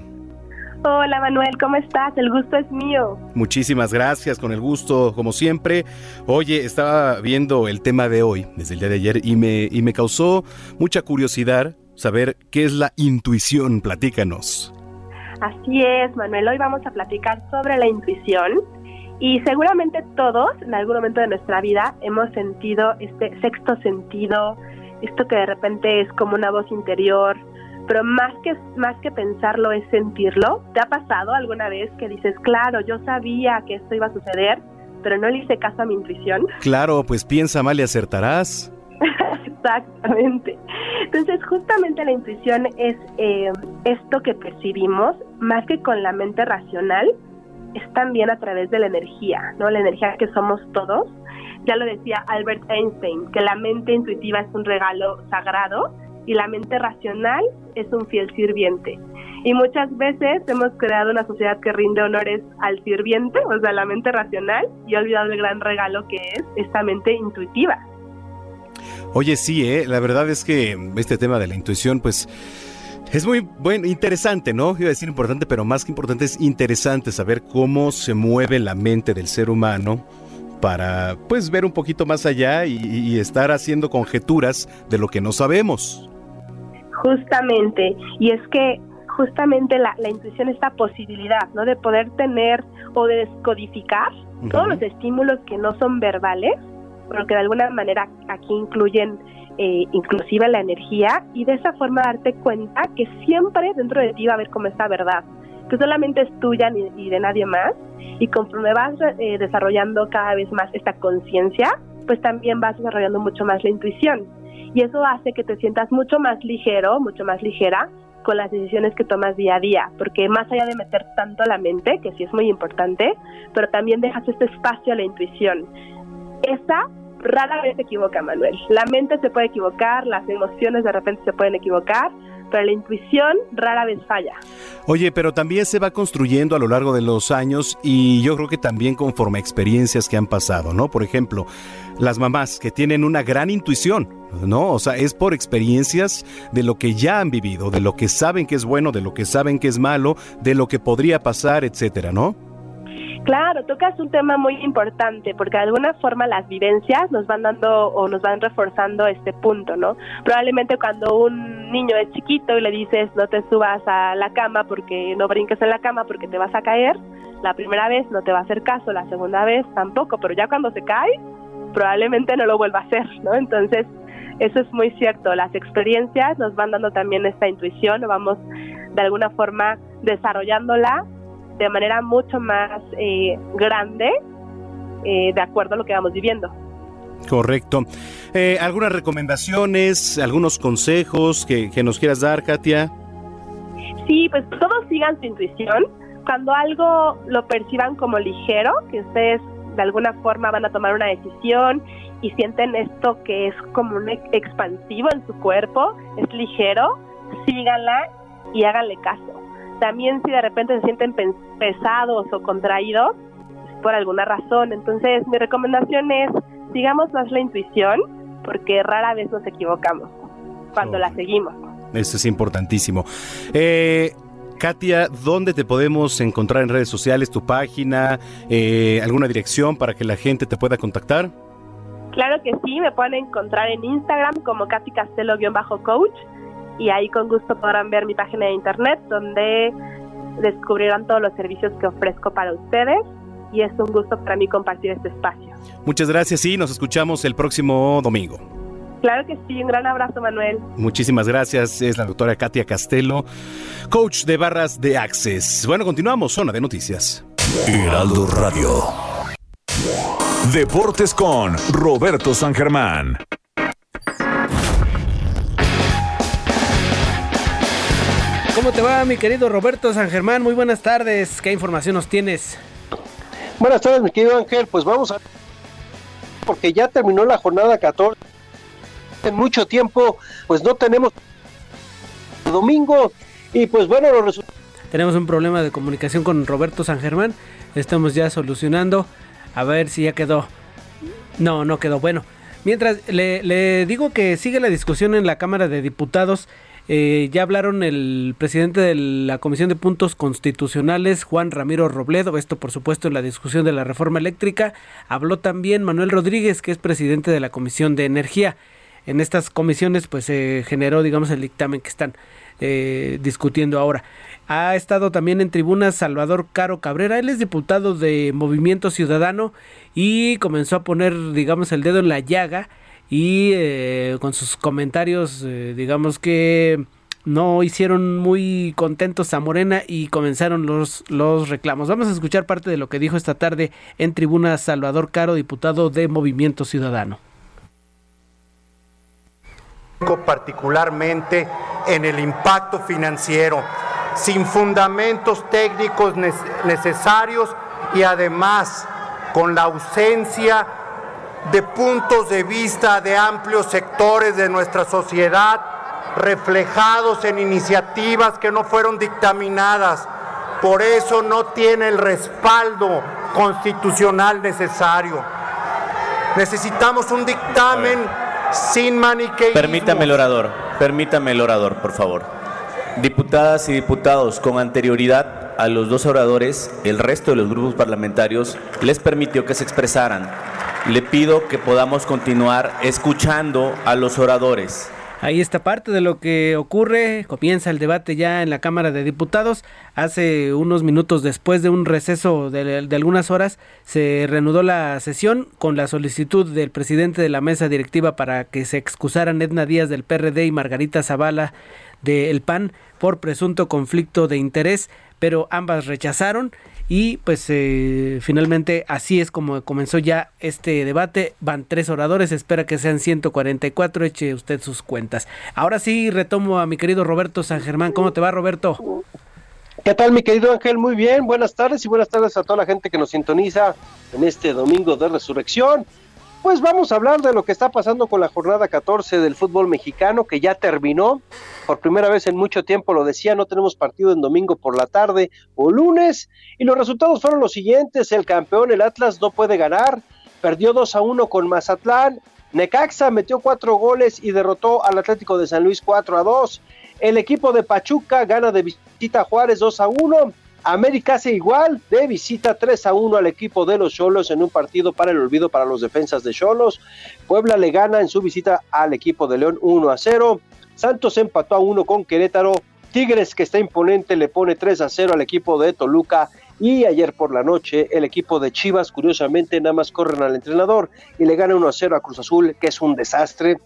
Hola Manuel, ¿cómo estás? El gusto es mío. Muchísimas gracias, con el gusto, como siempre. Oye, estaba viendo el tema de hoy, desde el día de ayer, y me, y me causó mucha curiosidad saber qué es la intuición. Platícanos. Así es, Manuel. Hoy vamos a platicar sobre la intuición y seguramente todos en algún momento de nuestra vida hemos sentido este sexto sentido, esto que de repente es como una voz interior, pero más que más que pensarlo es sentirlo. ¿Te ha pasado alguna vez que dices, claro, yo sabía que esto iba a suceder, pero no le hice caso a mi intuición? Claro, pues piensa mal y acertarás. Exactamente. Entonces, justamente la intuición es eh, esto que percibimos, más que con la mente racional, es también a través de la energía, ¿no? La energía que somos todos. Ya lo decía Albert Einstein, que la mente intuitiva es un regalo sagrado y la mente racional es un fiel sirviente. Y muchas veces hemos creado una sociedad que rinde honores al sirviente, o sea, la mente racional, y ha olvidado el gran regalo que es esta mente intuitiva. Oye, sí, ¿eh? la verdad es que este tema de la intuición, pues... Es muy bueno, interesante, ¿no? Iba a decir importante, pero más que importante es interesante saber cómo se mueve la mente del ser humano para, pues, ver un poquito más allá y, y estar haciendo conjeturas de lo que no sabemos. Justamente, y es que justamente la, la intuición, esta posibilidad, ¿no? De poder tener o de descodificar todos los estímulos que no son verbales, pero que de alguna manera aquí incluyen eh, inclusive la energía y de esa forma darte cuenta que siempre dentro de ti va a haber como esta verdad, que solamente es tuya ni, y de nadie más. Y conforme vas eh, desarrollando cada vez más esta conciencia, pues también vas desarrollando mucho más la intuición. Y eso hace que te sientas mucho más ligero, mucho más ligera con las decisiones que tomas día a día, porque más allá de meter tanto la mente, que sí es muy importante, pero también dejas este espacio a la intuición. Esa rara vez se equivoca, Manuel. La mente se puede equivocar, las emociones de repente se pueden equivocar, pero la intuición rara vez falla. Oye, pero también se va construyendo a lo largo de los años y yo creo que también conforme a experiencias que han pasado, ¿no? Por ejemplo, las mamás que tienen una gran intuición, ¿no? O sea, es por experiencias de lo que ya han vivido, de lo que saben que es bueno, de lo que saben que es malo, de lo que podría pasar, etcétera, ¿no? Claro, tocas un tema muy importante porque de alguna forma las vivencias nos van dando o nos van reforzando este punto, ¿no? Probablemente cuando un niño es chiquito y le dices no te subas a la cama porque no brinques en la cama porque te vas a caer, la primera vez no te va a hacer caso, la segunda vez tampoco, pero ya cuando se cae probablemente no lo vuelva a hacer, ¿no? Entonces, eso es muy cierto, las experiencias nos van dando también esta intuición, vamos de alguna forma desarrollándola de manera mucho más eh, grande eh, de acuerdo a lo que vamos viviendo. Correcto. Eh, ¿Algunas recomendaciones, algunos consejos que, que nos quieras dar, Katia? Sí, pues todos sigan su intuición. Cuando algo lo perciban como ligero, que ustedes de alguna forma van a tomar una decisión y sienten esto que es como un expansivo en su cuerpo, es ligero, síganla y háganle caso. También si de repente se sienten pesados o contraídos, por alguna razón. Entonces mi recomendación es, sigamos más la intuición, porque rara vez nos equivocamos cuando la seguimos. Eso es importantísimo. Eh, Katia, ¿dónde te podemos encontrar en redes sociales? ¿Tu página? Eh, ¿Alguna dirección para que la gente te pueda contactar? Claro que sí, me pueden encontrar en Instagram como Katy Castelo-coach y ahí con gusto podrán ver mi página de internet donde descubrirán todos los servicios que ofrezco para ustedes y es un gusto para mí compartir este espacio. Muchas gracias y nos escuchamos el próximo domingo. Claro que sí, un gran abrazo Manuel. Muchísimas gracias, es la doctora Katia Castelo, coach de barras de Access. Bueno, continuamos, zona de noticias. Heraldo Radio. Deportes con Roberto San Germán. ¿Cómo te va, mi querido Roberto San Germán? Muy buenas tardes. ¿Qué información nos tienes? Buenas tardes, mi querido Ángel. Pues vamos a. Porque ya terminó la jornada 14. En mucho tiempo, pues no tenemos. Domingo. Y pues bueno, los resultados. Tenemos un problema de comunicación con Roberto San Germán. Estamos ya solucionando. A ver si ya quedó. No, no quedó. Bueno, mientras le, le digo que sigue la discusión en la Cámara de Diputados eh, ya hablaron el presidente de la Comisión de Puntos Constitucionales, Juan Ramiro Robledo, esto por supuesto en la discusión de la reforma eléctrica. Habló también Manuel Rodríguez, que es presidente de la Comisión de Energía. En estas comisiones pues se generó digamos el dictamen que están eh, discutiendo ahora. Ha estado también en tribunas Salvador Caro Cabrera, él es diputado de Movimiento Ciudadano y comenzó a poner digamos el dedo en la llaga y eh, con sus comentarios eh, digamos que no hicieron muy contentos a Morena y comenzaron los, los reclamos. Vamos a escuchar parte de lo que dijo esta tarde en tribuna Salvador Caro, diputado de Movimiento Ciudadano. particularmente en el impacto financiero, sin fundamentos técnicos necesarios y además con la ausencia de puntos de vista de amplios sectores de nuestra sociedad, reflejados en iniciativas que no fueron dictaminadas. Por eso no tiene el respaldo constitucional necesario. Necesitamos un dictamen sin maniqueísmo. Permítame el orador, permítame el orador, por favor. Diputadas y diputados, con anterioridad a los dos oradores, el resto de los grupos parlamentarios les permitió que se expresaran le pido que podamos continuar escuchando a los oradores. Ahí está parte de lo que ocurre. Comienza el debate ya en la Cámara de Diputados. Hace unos minutos después de un receso de, algunas horas se reanudó la sesión con la solicitud del presidente de la mesa directiva para que se excusaran Edna Díaz del PRD y Margarita Zavala del PAN por presunto conflicto de interés, pero ambas rechazaron y pues eh, finalmente así es como comenzó ya este debate. Van tres oradores, espera que sean 144, eche usted sus cuentas. Ahora sí retomo a mi querido Roberto San Germán. ¿Cómo te va Roberto? ¿Qué tal mi querido Ángel? Muy bien, buenas tardes y buenas tardes a toda la gente que nos sintoniza en este domingo de resurrección. Pues vamos a hablar de lo que está pasando con la jornada 14 del fútbol mexicano que ya terminó. Por primera vez en mucho tiempo lo decía, no tenemos partido en domingo por la tarde o lunes. Y los resultados fueron los siguientes. El campeón, el Atlas, no puede ganar. Perdió 2 a 1 con Mazatlán. Necaxa metió cuatro goles y derrotó al Atlético de San Luis 4 a 2. El equipo de Pachuca gana de visita Juárez 2 a 1. América hace igual de visita 3 a 1 al equipo de los Cholos en un partido para el olvido para los defensas de Cholos. Puebla le gana en su visita al equipo de León 1 a 0. Santos empató a 1 con Querétaro. Tigres, que está imponente, le pone 3 a 0 al equipo de Toluca. Y ayer por la noche, el equipo de Chivas, curiosamente, nada más corren al entrenador y le gana 1 a 0 a Cruz Azul, que es un desastre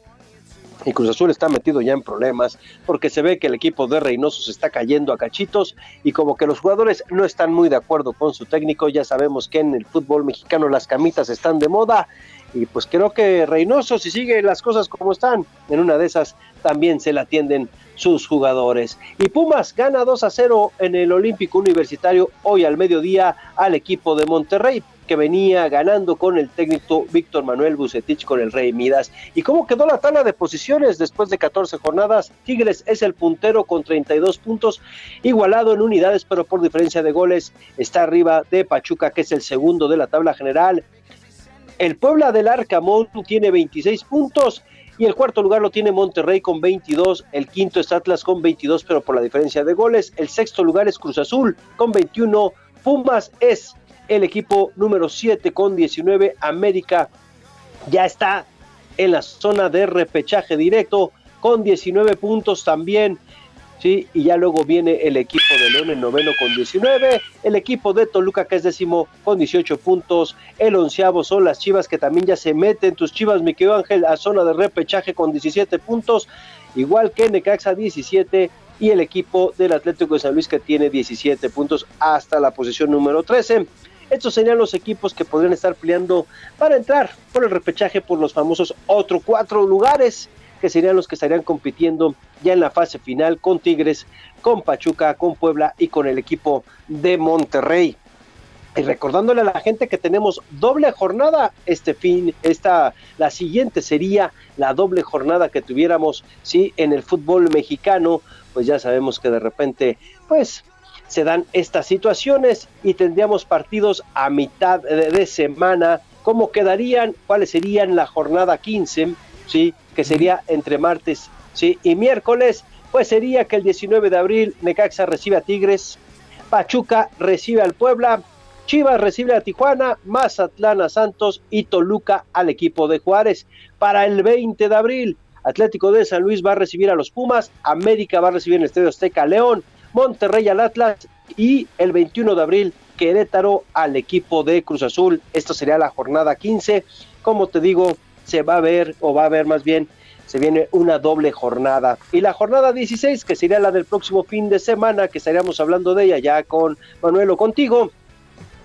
y Cruz Azul está metido ya en problemas porque se ve que el equipo de Reynoso se está cayendo a cachitos y como que los jugadores no están muy de acuerdo con su técnico, ya sabemos que en el fútbol mexicano las camitas están de moda y pues creo que Reynoso si sigue las cosas como están, en una de esas también se la atienden sus jugadores. Y Pumas gana 2 a 0 en el Olímpico Universitario hoy al mediodía al equipo de Monterrey que venía ganando con el técnico Víctor Manuel Bucetich con el Rey Midas. ¿Y cómo quedó la tabla de posiciones después de 14 jornadas? Tigres es el puntero con 32 puntos, igualado en unidades, pero por diferencia de goles está arriba de Pachuca, que es el segundo de la tabla general. El Puebla del Arcamón tiene 26 puntos y el cuarto lugar lo tiene Monterrey con 22, el quinto es Atlas con 22, pero por la diferencia de goles, el sexto lugar es Cruz Azul con 21, Pumas es el equipo número 7 con 19, América ya está en la zona de repechaje directo con 19 puntos también. ¿Sí? Y ya luego viene el equipo de León en noveno con 19, el equipo de Toluca que es décimo con 18 puntos, el onceavo son las Chivas que también ya se meten, tus Chivas, mi Ángel, a zona de repechaje con 17 puntos, igual que Necaxa 17 y el equipo del Atlético de San Luis que tiene 17 puntos hasta la posición número 13. Estos serían los equipos que podrían estar peleando para entrar por el repechaje por los famosos otros cuatro lugares que serían los que estarían compitiendo ya en la fase final con Tigres, con Pachuca, con Puebla y con el equipo de Monterrey. Y recordándole a la gente que tenemos doble jornada este fin, esta la siguiente sería la doble jornada que tuviéramos sí en el fútbol mexicano, pues ya sabemos que de repente pues se dan estas situaciones y tendríamos partidos a mitad de, de semana, cómo quedarían, cuáles serían la jornada 15, sí, que sería entre martes ¿sí? y miércoles, pues sería que el 19 de abril Necaxa recibe a Tigres, Pachuca recibe al Puebla, Chivas recibe a Tijuana, Mazatlán a Santos y Toluca al equipo de Juárez. Para el 20 de abril, Atlético de San Luis va a recibir a los Pumas, América va a recibir en el Estadio Azteca a León, Monterrey al Atlas y el 21 de abril Querétaro al equipo de Cruz Azul. Esto sería la jornada 15. Como te digo, se va a ver, o va a ver más bien, se viene una doble jornada. Y la jornada 16, que sería la del próximo fin de semana, que estaríamos hablando de ella ya con Manuel o contigo,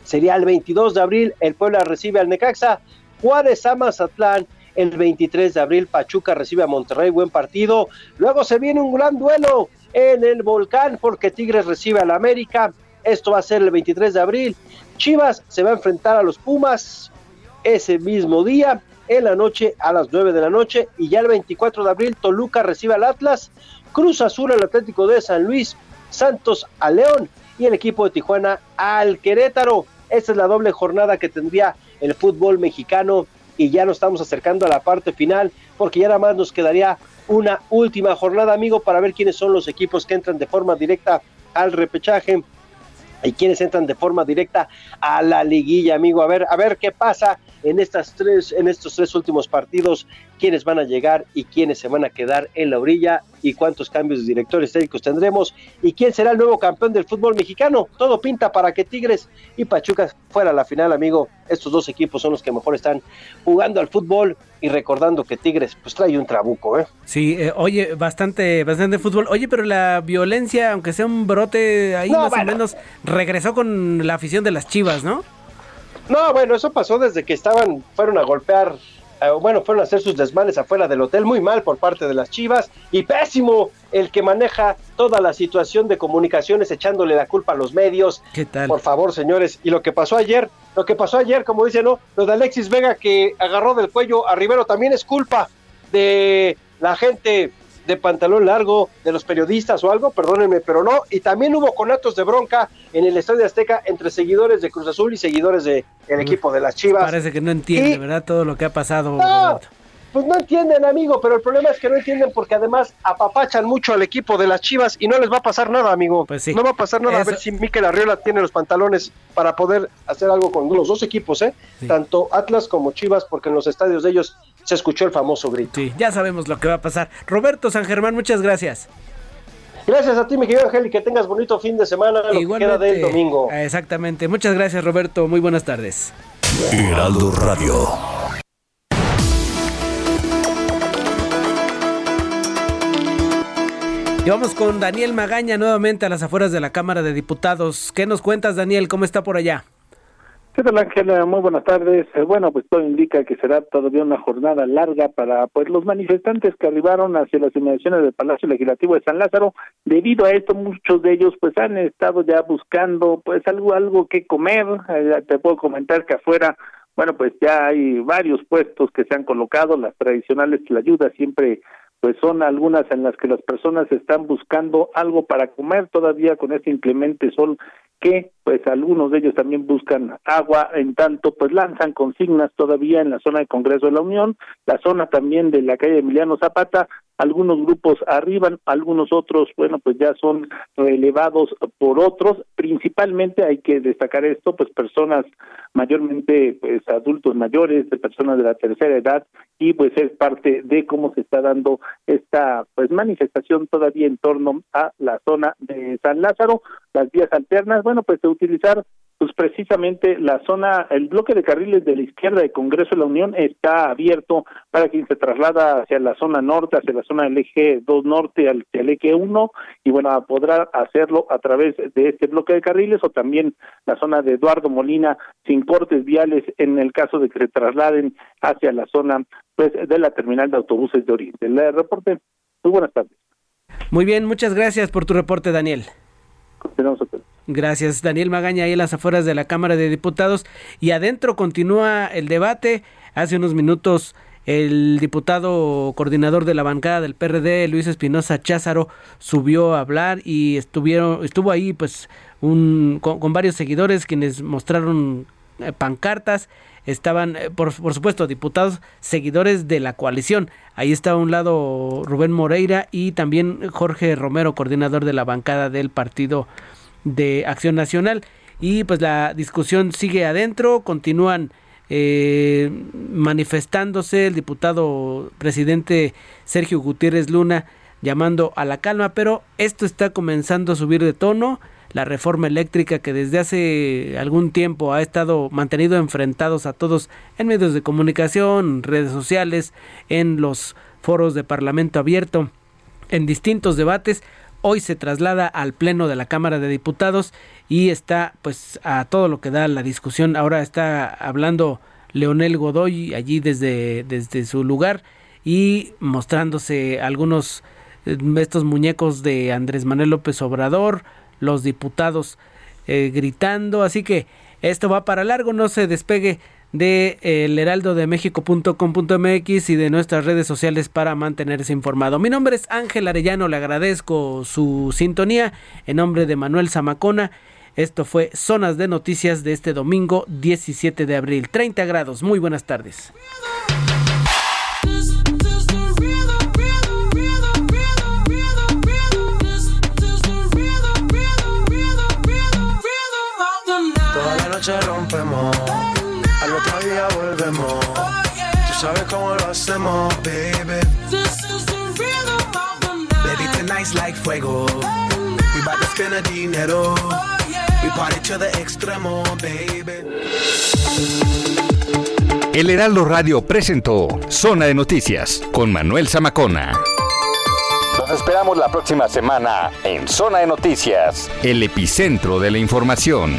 sería el 22 de abril, el Puebla recibe al Necaxa, Juárez a Mazatlán, el 23 de abril Pachuca recibe a Monterrey, buen partido. Luego se viene un gran duelo en el Volcán porque Tigres recibe al América. Esto va a ser el 23 de abril. Chivas se va a enfrentar a los Pumas ese mismo día en la noche a las 9 de la noche y ya el 24 de abril Toluca recibe al Atlas, Cruz Azul al Atlético de San Luis, Santos a León y el equipo de Tijuana al Querétaro. Esta es la doble jornada que tendría el fútbol mexicano y ya nos estamos acercando a la parte final porque ya nada más nos quedaría una última jornada, amigo, para ver quiénes son los equipos que entran de forma directa al repechaje y quienes entran de forma directa a la liguilla, amigo. A ver, a ver qué pasa en estas tres, en estos tres últimos partidos, quiénes van a llegar y quiénes se van a quedar en la orilla y cuántos cambios de directores técnicos tendremos y quién será el nuevo campeón del fútbol mexicano. Todo pinta para que Tigres y Pachuca fuera a la final, amigo. Estos dos equipos son los que mejor están jugando al fútbol y recordando que Tigres pues trae un trabuco, ¿eh? Sí, eh, oye, bastante, bastante fútbol. Oye, pero la violencia, aunque sea un brote ahí más o menos, regresó con la afición de las Chivas, ¿no? No, bueno, eso pasó desde que estaban, fueron a golpear, eh, bueno, fueron a hacer sus desmanes afuera del hotel, muy mal por parte de las Chivas, y pésimo el que maneja toda la situación de comunicaciones echándole la culpa a los medios. ¿Qué tal? Por favor, señores, y lo que pasó ayer, lo que pasó ayer, como dice, ¿no? Lo de Alexis Vega que agarró del cuello a Rivero también es culpa de la gente de pantalón largo, de los periodistas o algo, perdónenme, pero no. Y también hubo conatos de bronca en el Estadio Azteca entre seguidores de Cruz Azul y seguidores del de equipo de las Chivas. Parece que no entiende, y... ¿verdad? Todo lo que ha pasado. No. Pues no entienden, amigo, pero el problema es que no entienden porque además apapachan mucho al equipo de las Chivas y no les va a pasar nada, amigo. Pues sí. No va a pasar nada. Eso... A ver si Miquel Arriola tiene los pantalones para poder hacer algo con los dos equipos, ¿eh? Sí. Tanto Atlas como Chivas, porque en los estadios de ellos se escuchó el famoso grito. Sí, ya sabemos lo que va a pasar. Roberto San Germán, muchas gracias. Gracias a ti, mi querido Ángel, y que tengas bonito fin de semana, lo que queda del domingo. Exactamente. Muchas gracias, Roberto. Muy buenas tardes. Heraldo Radio. Y vamos con Daniel Magaña nuevamente a las afueras de la Cámara de Diputados. ¿Qué nos cuentas, Daniel? ¿Cómo está por allá? ¿Qué tal, Ángela? Muy buenas tardes. Eh, bueno, pues todo indica que será todavía una jornada larga para pues los manifestantes que arribaron hacia las inmediaciones del Palacio Legislativo de San Lázaro. Debido a esto, muchos de ellos pues han estado ya buscando pues algo algo que comer. Eh, te puedo comentar que afuera, bueno, pues ya hay varios puestos que se han colocado, las tradicionales la ayuda siempre pues son algunas en las que las personas están buscando algo para comer. Todavía con este inclemente sol que pues algunos de ellos también buscan agua, en tanto pues lanzan consignas todavía en la zona de Congreso de la Unión, la zona también de la calle Emiliano Zapata, algunos grupos arriban, algunos otros, bueno, pues ya son relevados por otros, principalmente hay que destacar esto, pues personas mayormente pues adultos mayores, de personas de la tercera edad y pues es parte de cómo se está dando esta pues manifestación todavía en torno a la zona de San Lázaro, las vías alternas, bueno, pues de utilizar pues precisamente la zona, el bloque de carriles de la izquierda de Congreso de la Unión está abierto para quien se traslada hacia la zona norte, hacia la zona del eje 2 norte, hacia el eje 1, y bueno, podrá hacerlo a través de este bloque de carriles o también la zona de Eduardo Molina sin cortes viales en el caso de que se trasladen hacia la zona pues de la terminal de autobuses de Oriente. El reporte, muy buenas tardes. Muy bien, muchas gracias por tu reporte, Daniel. Continuamos a Gracias, Daniel Magaña, ahí en las afueras de la Cámara de Diputados. Y adentro continúa el debate. Hace unos minutos el diputado coordinador de la bancada del PRD, Luis Espinosa Cházaro, subió a hablar y estuvieron, estuvo ahí pues un, con, varios seguidores quienes mostraron eh, pancartas. Estaban, eh, por, por supuesto, diputados seguidores de la coalición. Ahí está a un lado Rubén Moreira y también Jorge Romero, coordinador de la bancada del partido de Acción Nacional. Y pues la discusión sigue adentro, continúan eh, manifestándose el diputado presidente Sergio Gutiérrez Luna llamando a la calma, pero esto está comenzando a subir de tono. La reforma eléctrica que desde hace algún tiempo ha estado mantenido enfrentados a todos en medios de comunicación, redes sociales, en los foros de Parlamento abierto, en distintos debates, hoy se traslada al pleno de la Cámara de Diputados y está pues a todo lo que da la discusión. Ahora está hablando Leonel Godoy allí desde, desde su lugar y mostrándose algunos eh, estos muñecos de Andrés Manuel López Obrador, los diputados eh, gritando, así que esto va para largo, no se despegue de el heraldo de México.com.mx y de nuestras redes sociales para mantenerse informado. Mi nombre es Ángel Arellano, le agradezco su sintonía en nombre de Manuel Zamacona. Esto fue Zonas de Noticias de este domingo 17 de abril. 30 grados, muy buenas tardes. Toda la noche rompemos día volvemos. Tú sabes cómo lo hacemos, baby. Baby, tonight's like fuego. We bout to spend a dinero. We party to the extremo, baby. El Heraldo Radio presentó Zona de Noticias con Manuel Zamacona. Los esperamos la próxima semana en Zona de Noticias, el epicentro de la información.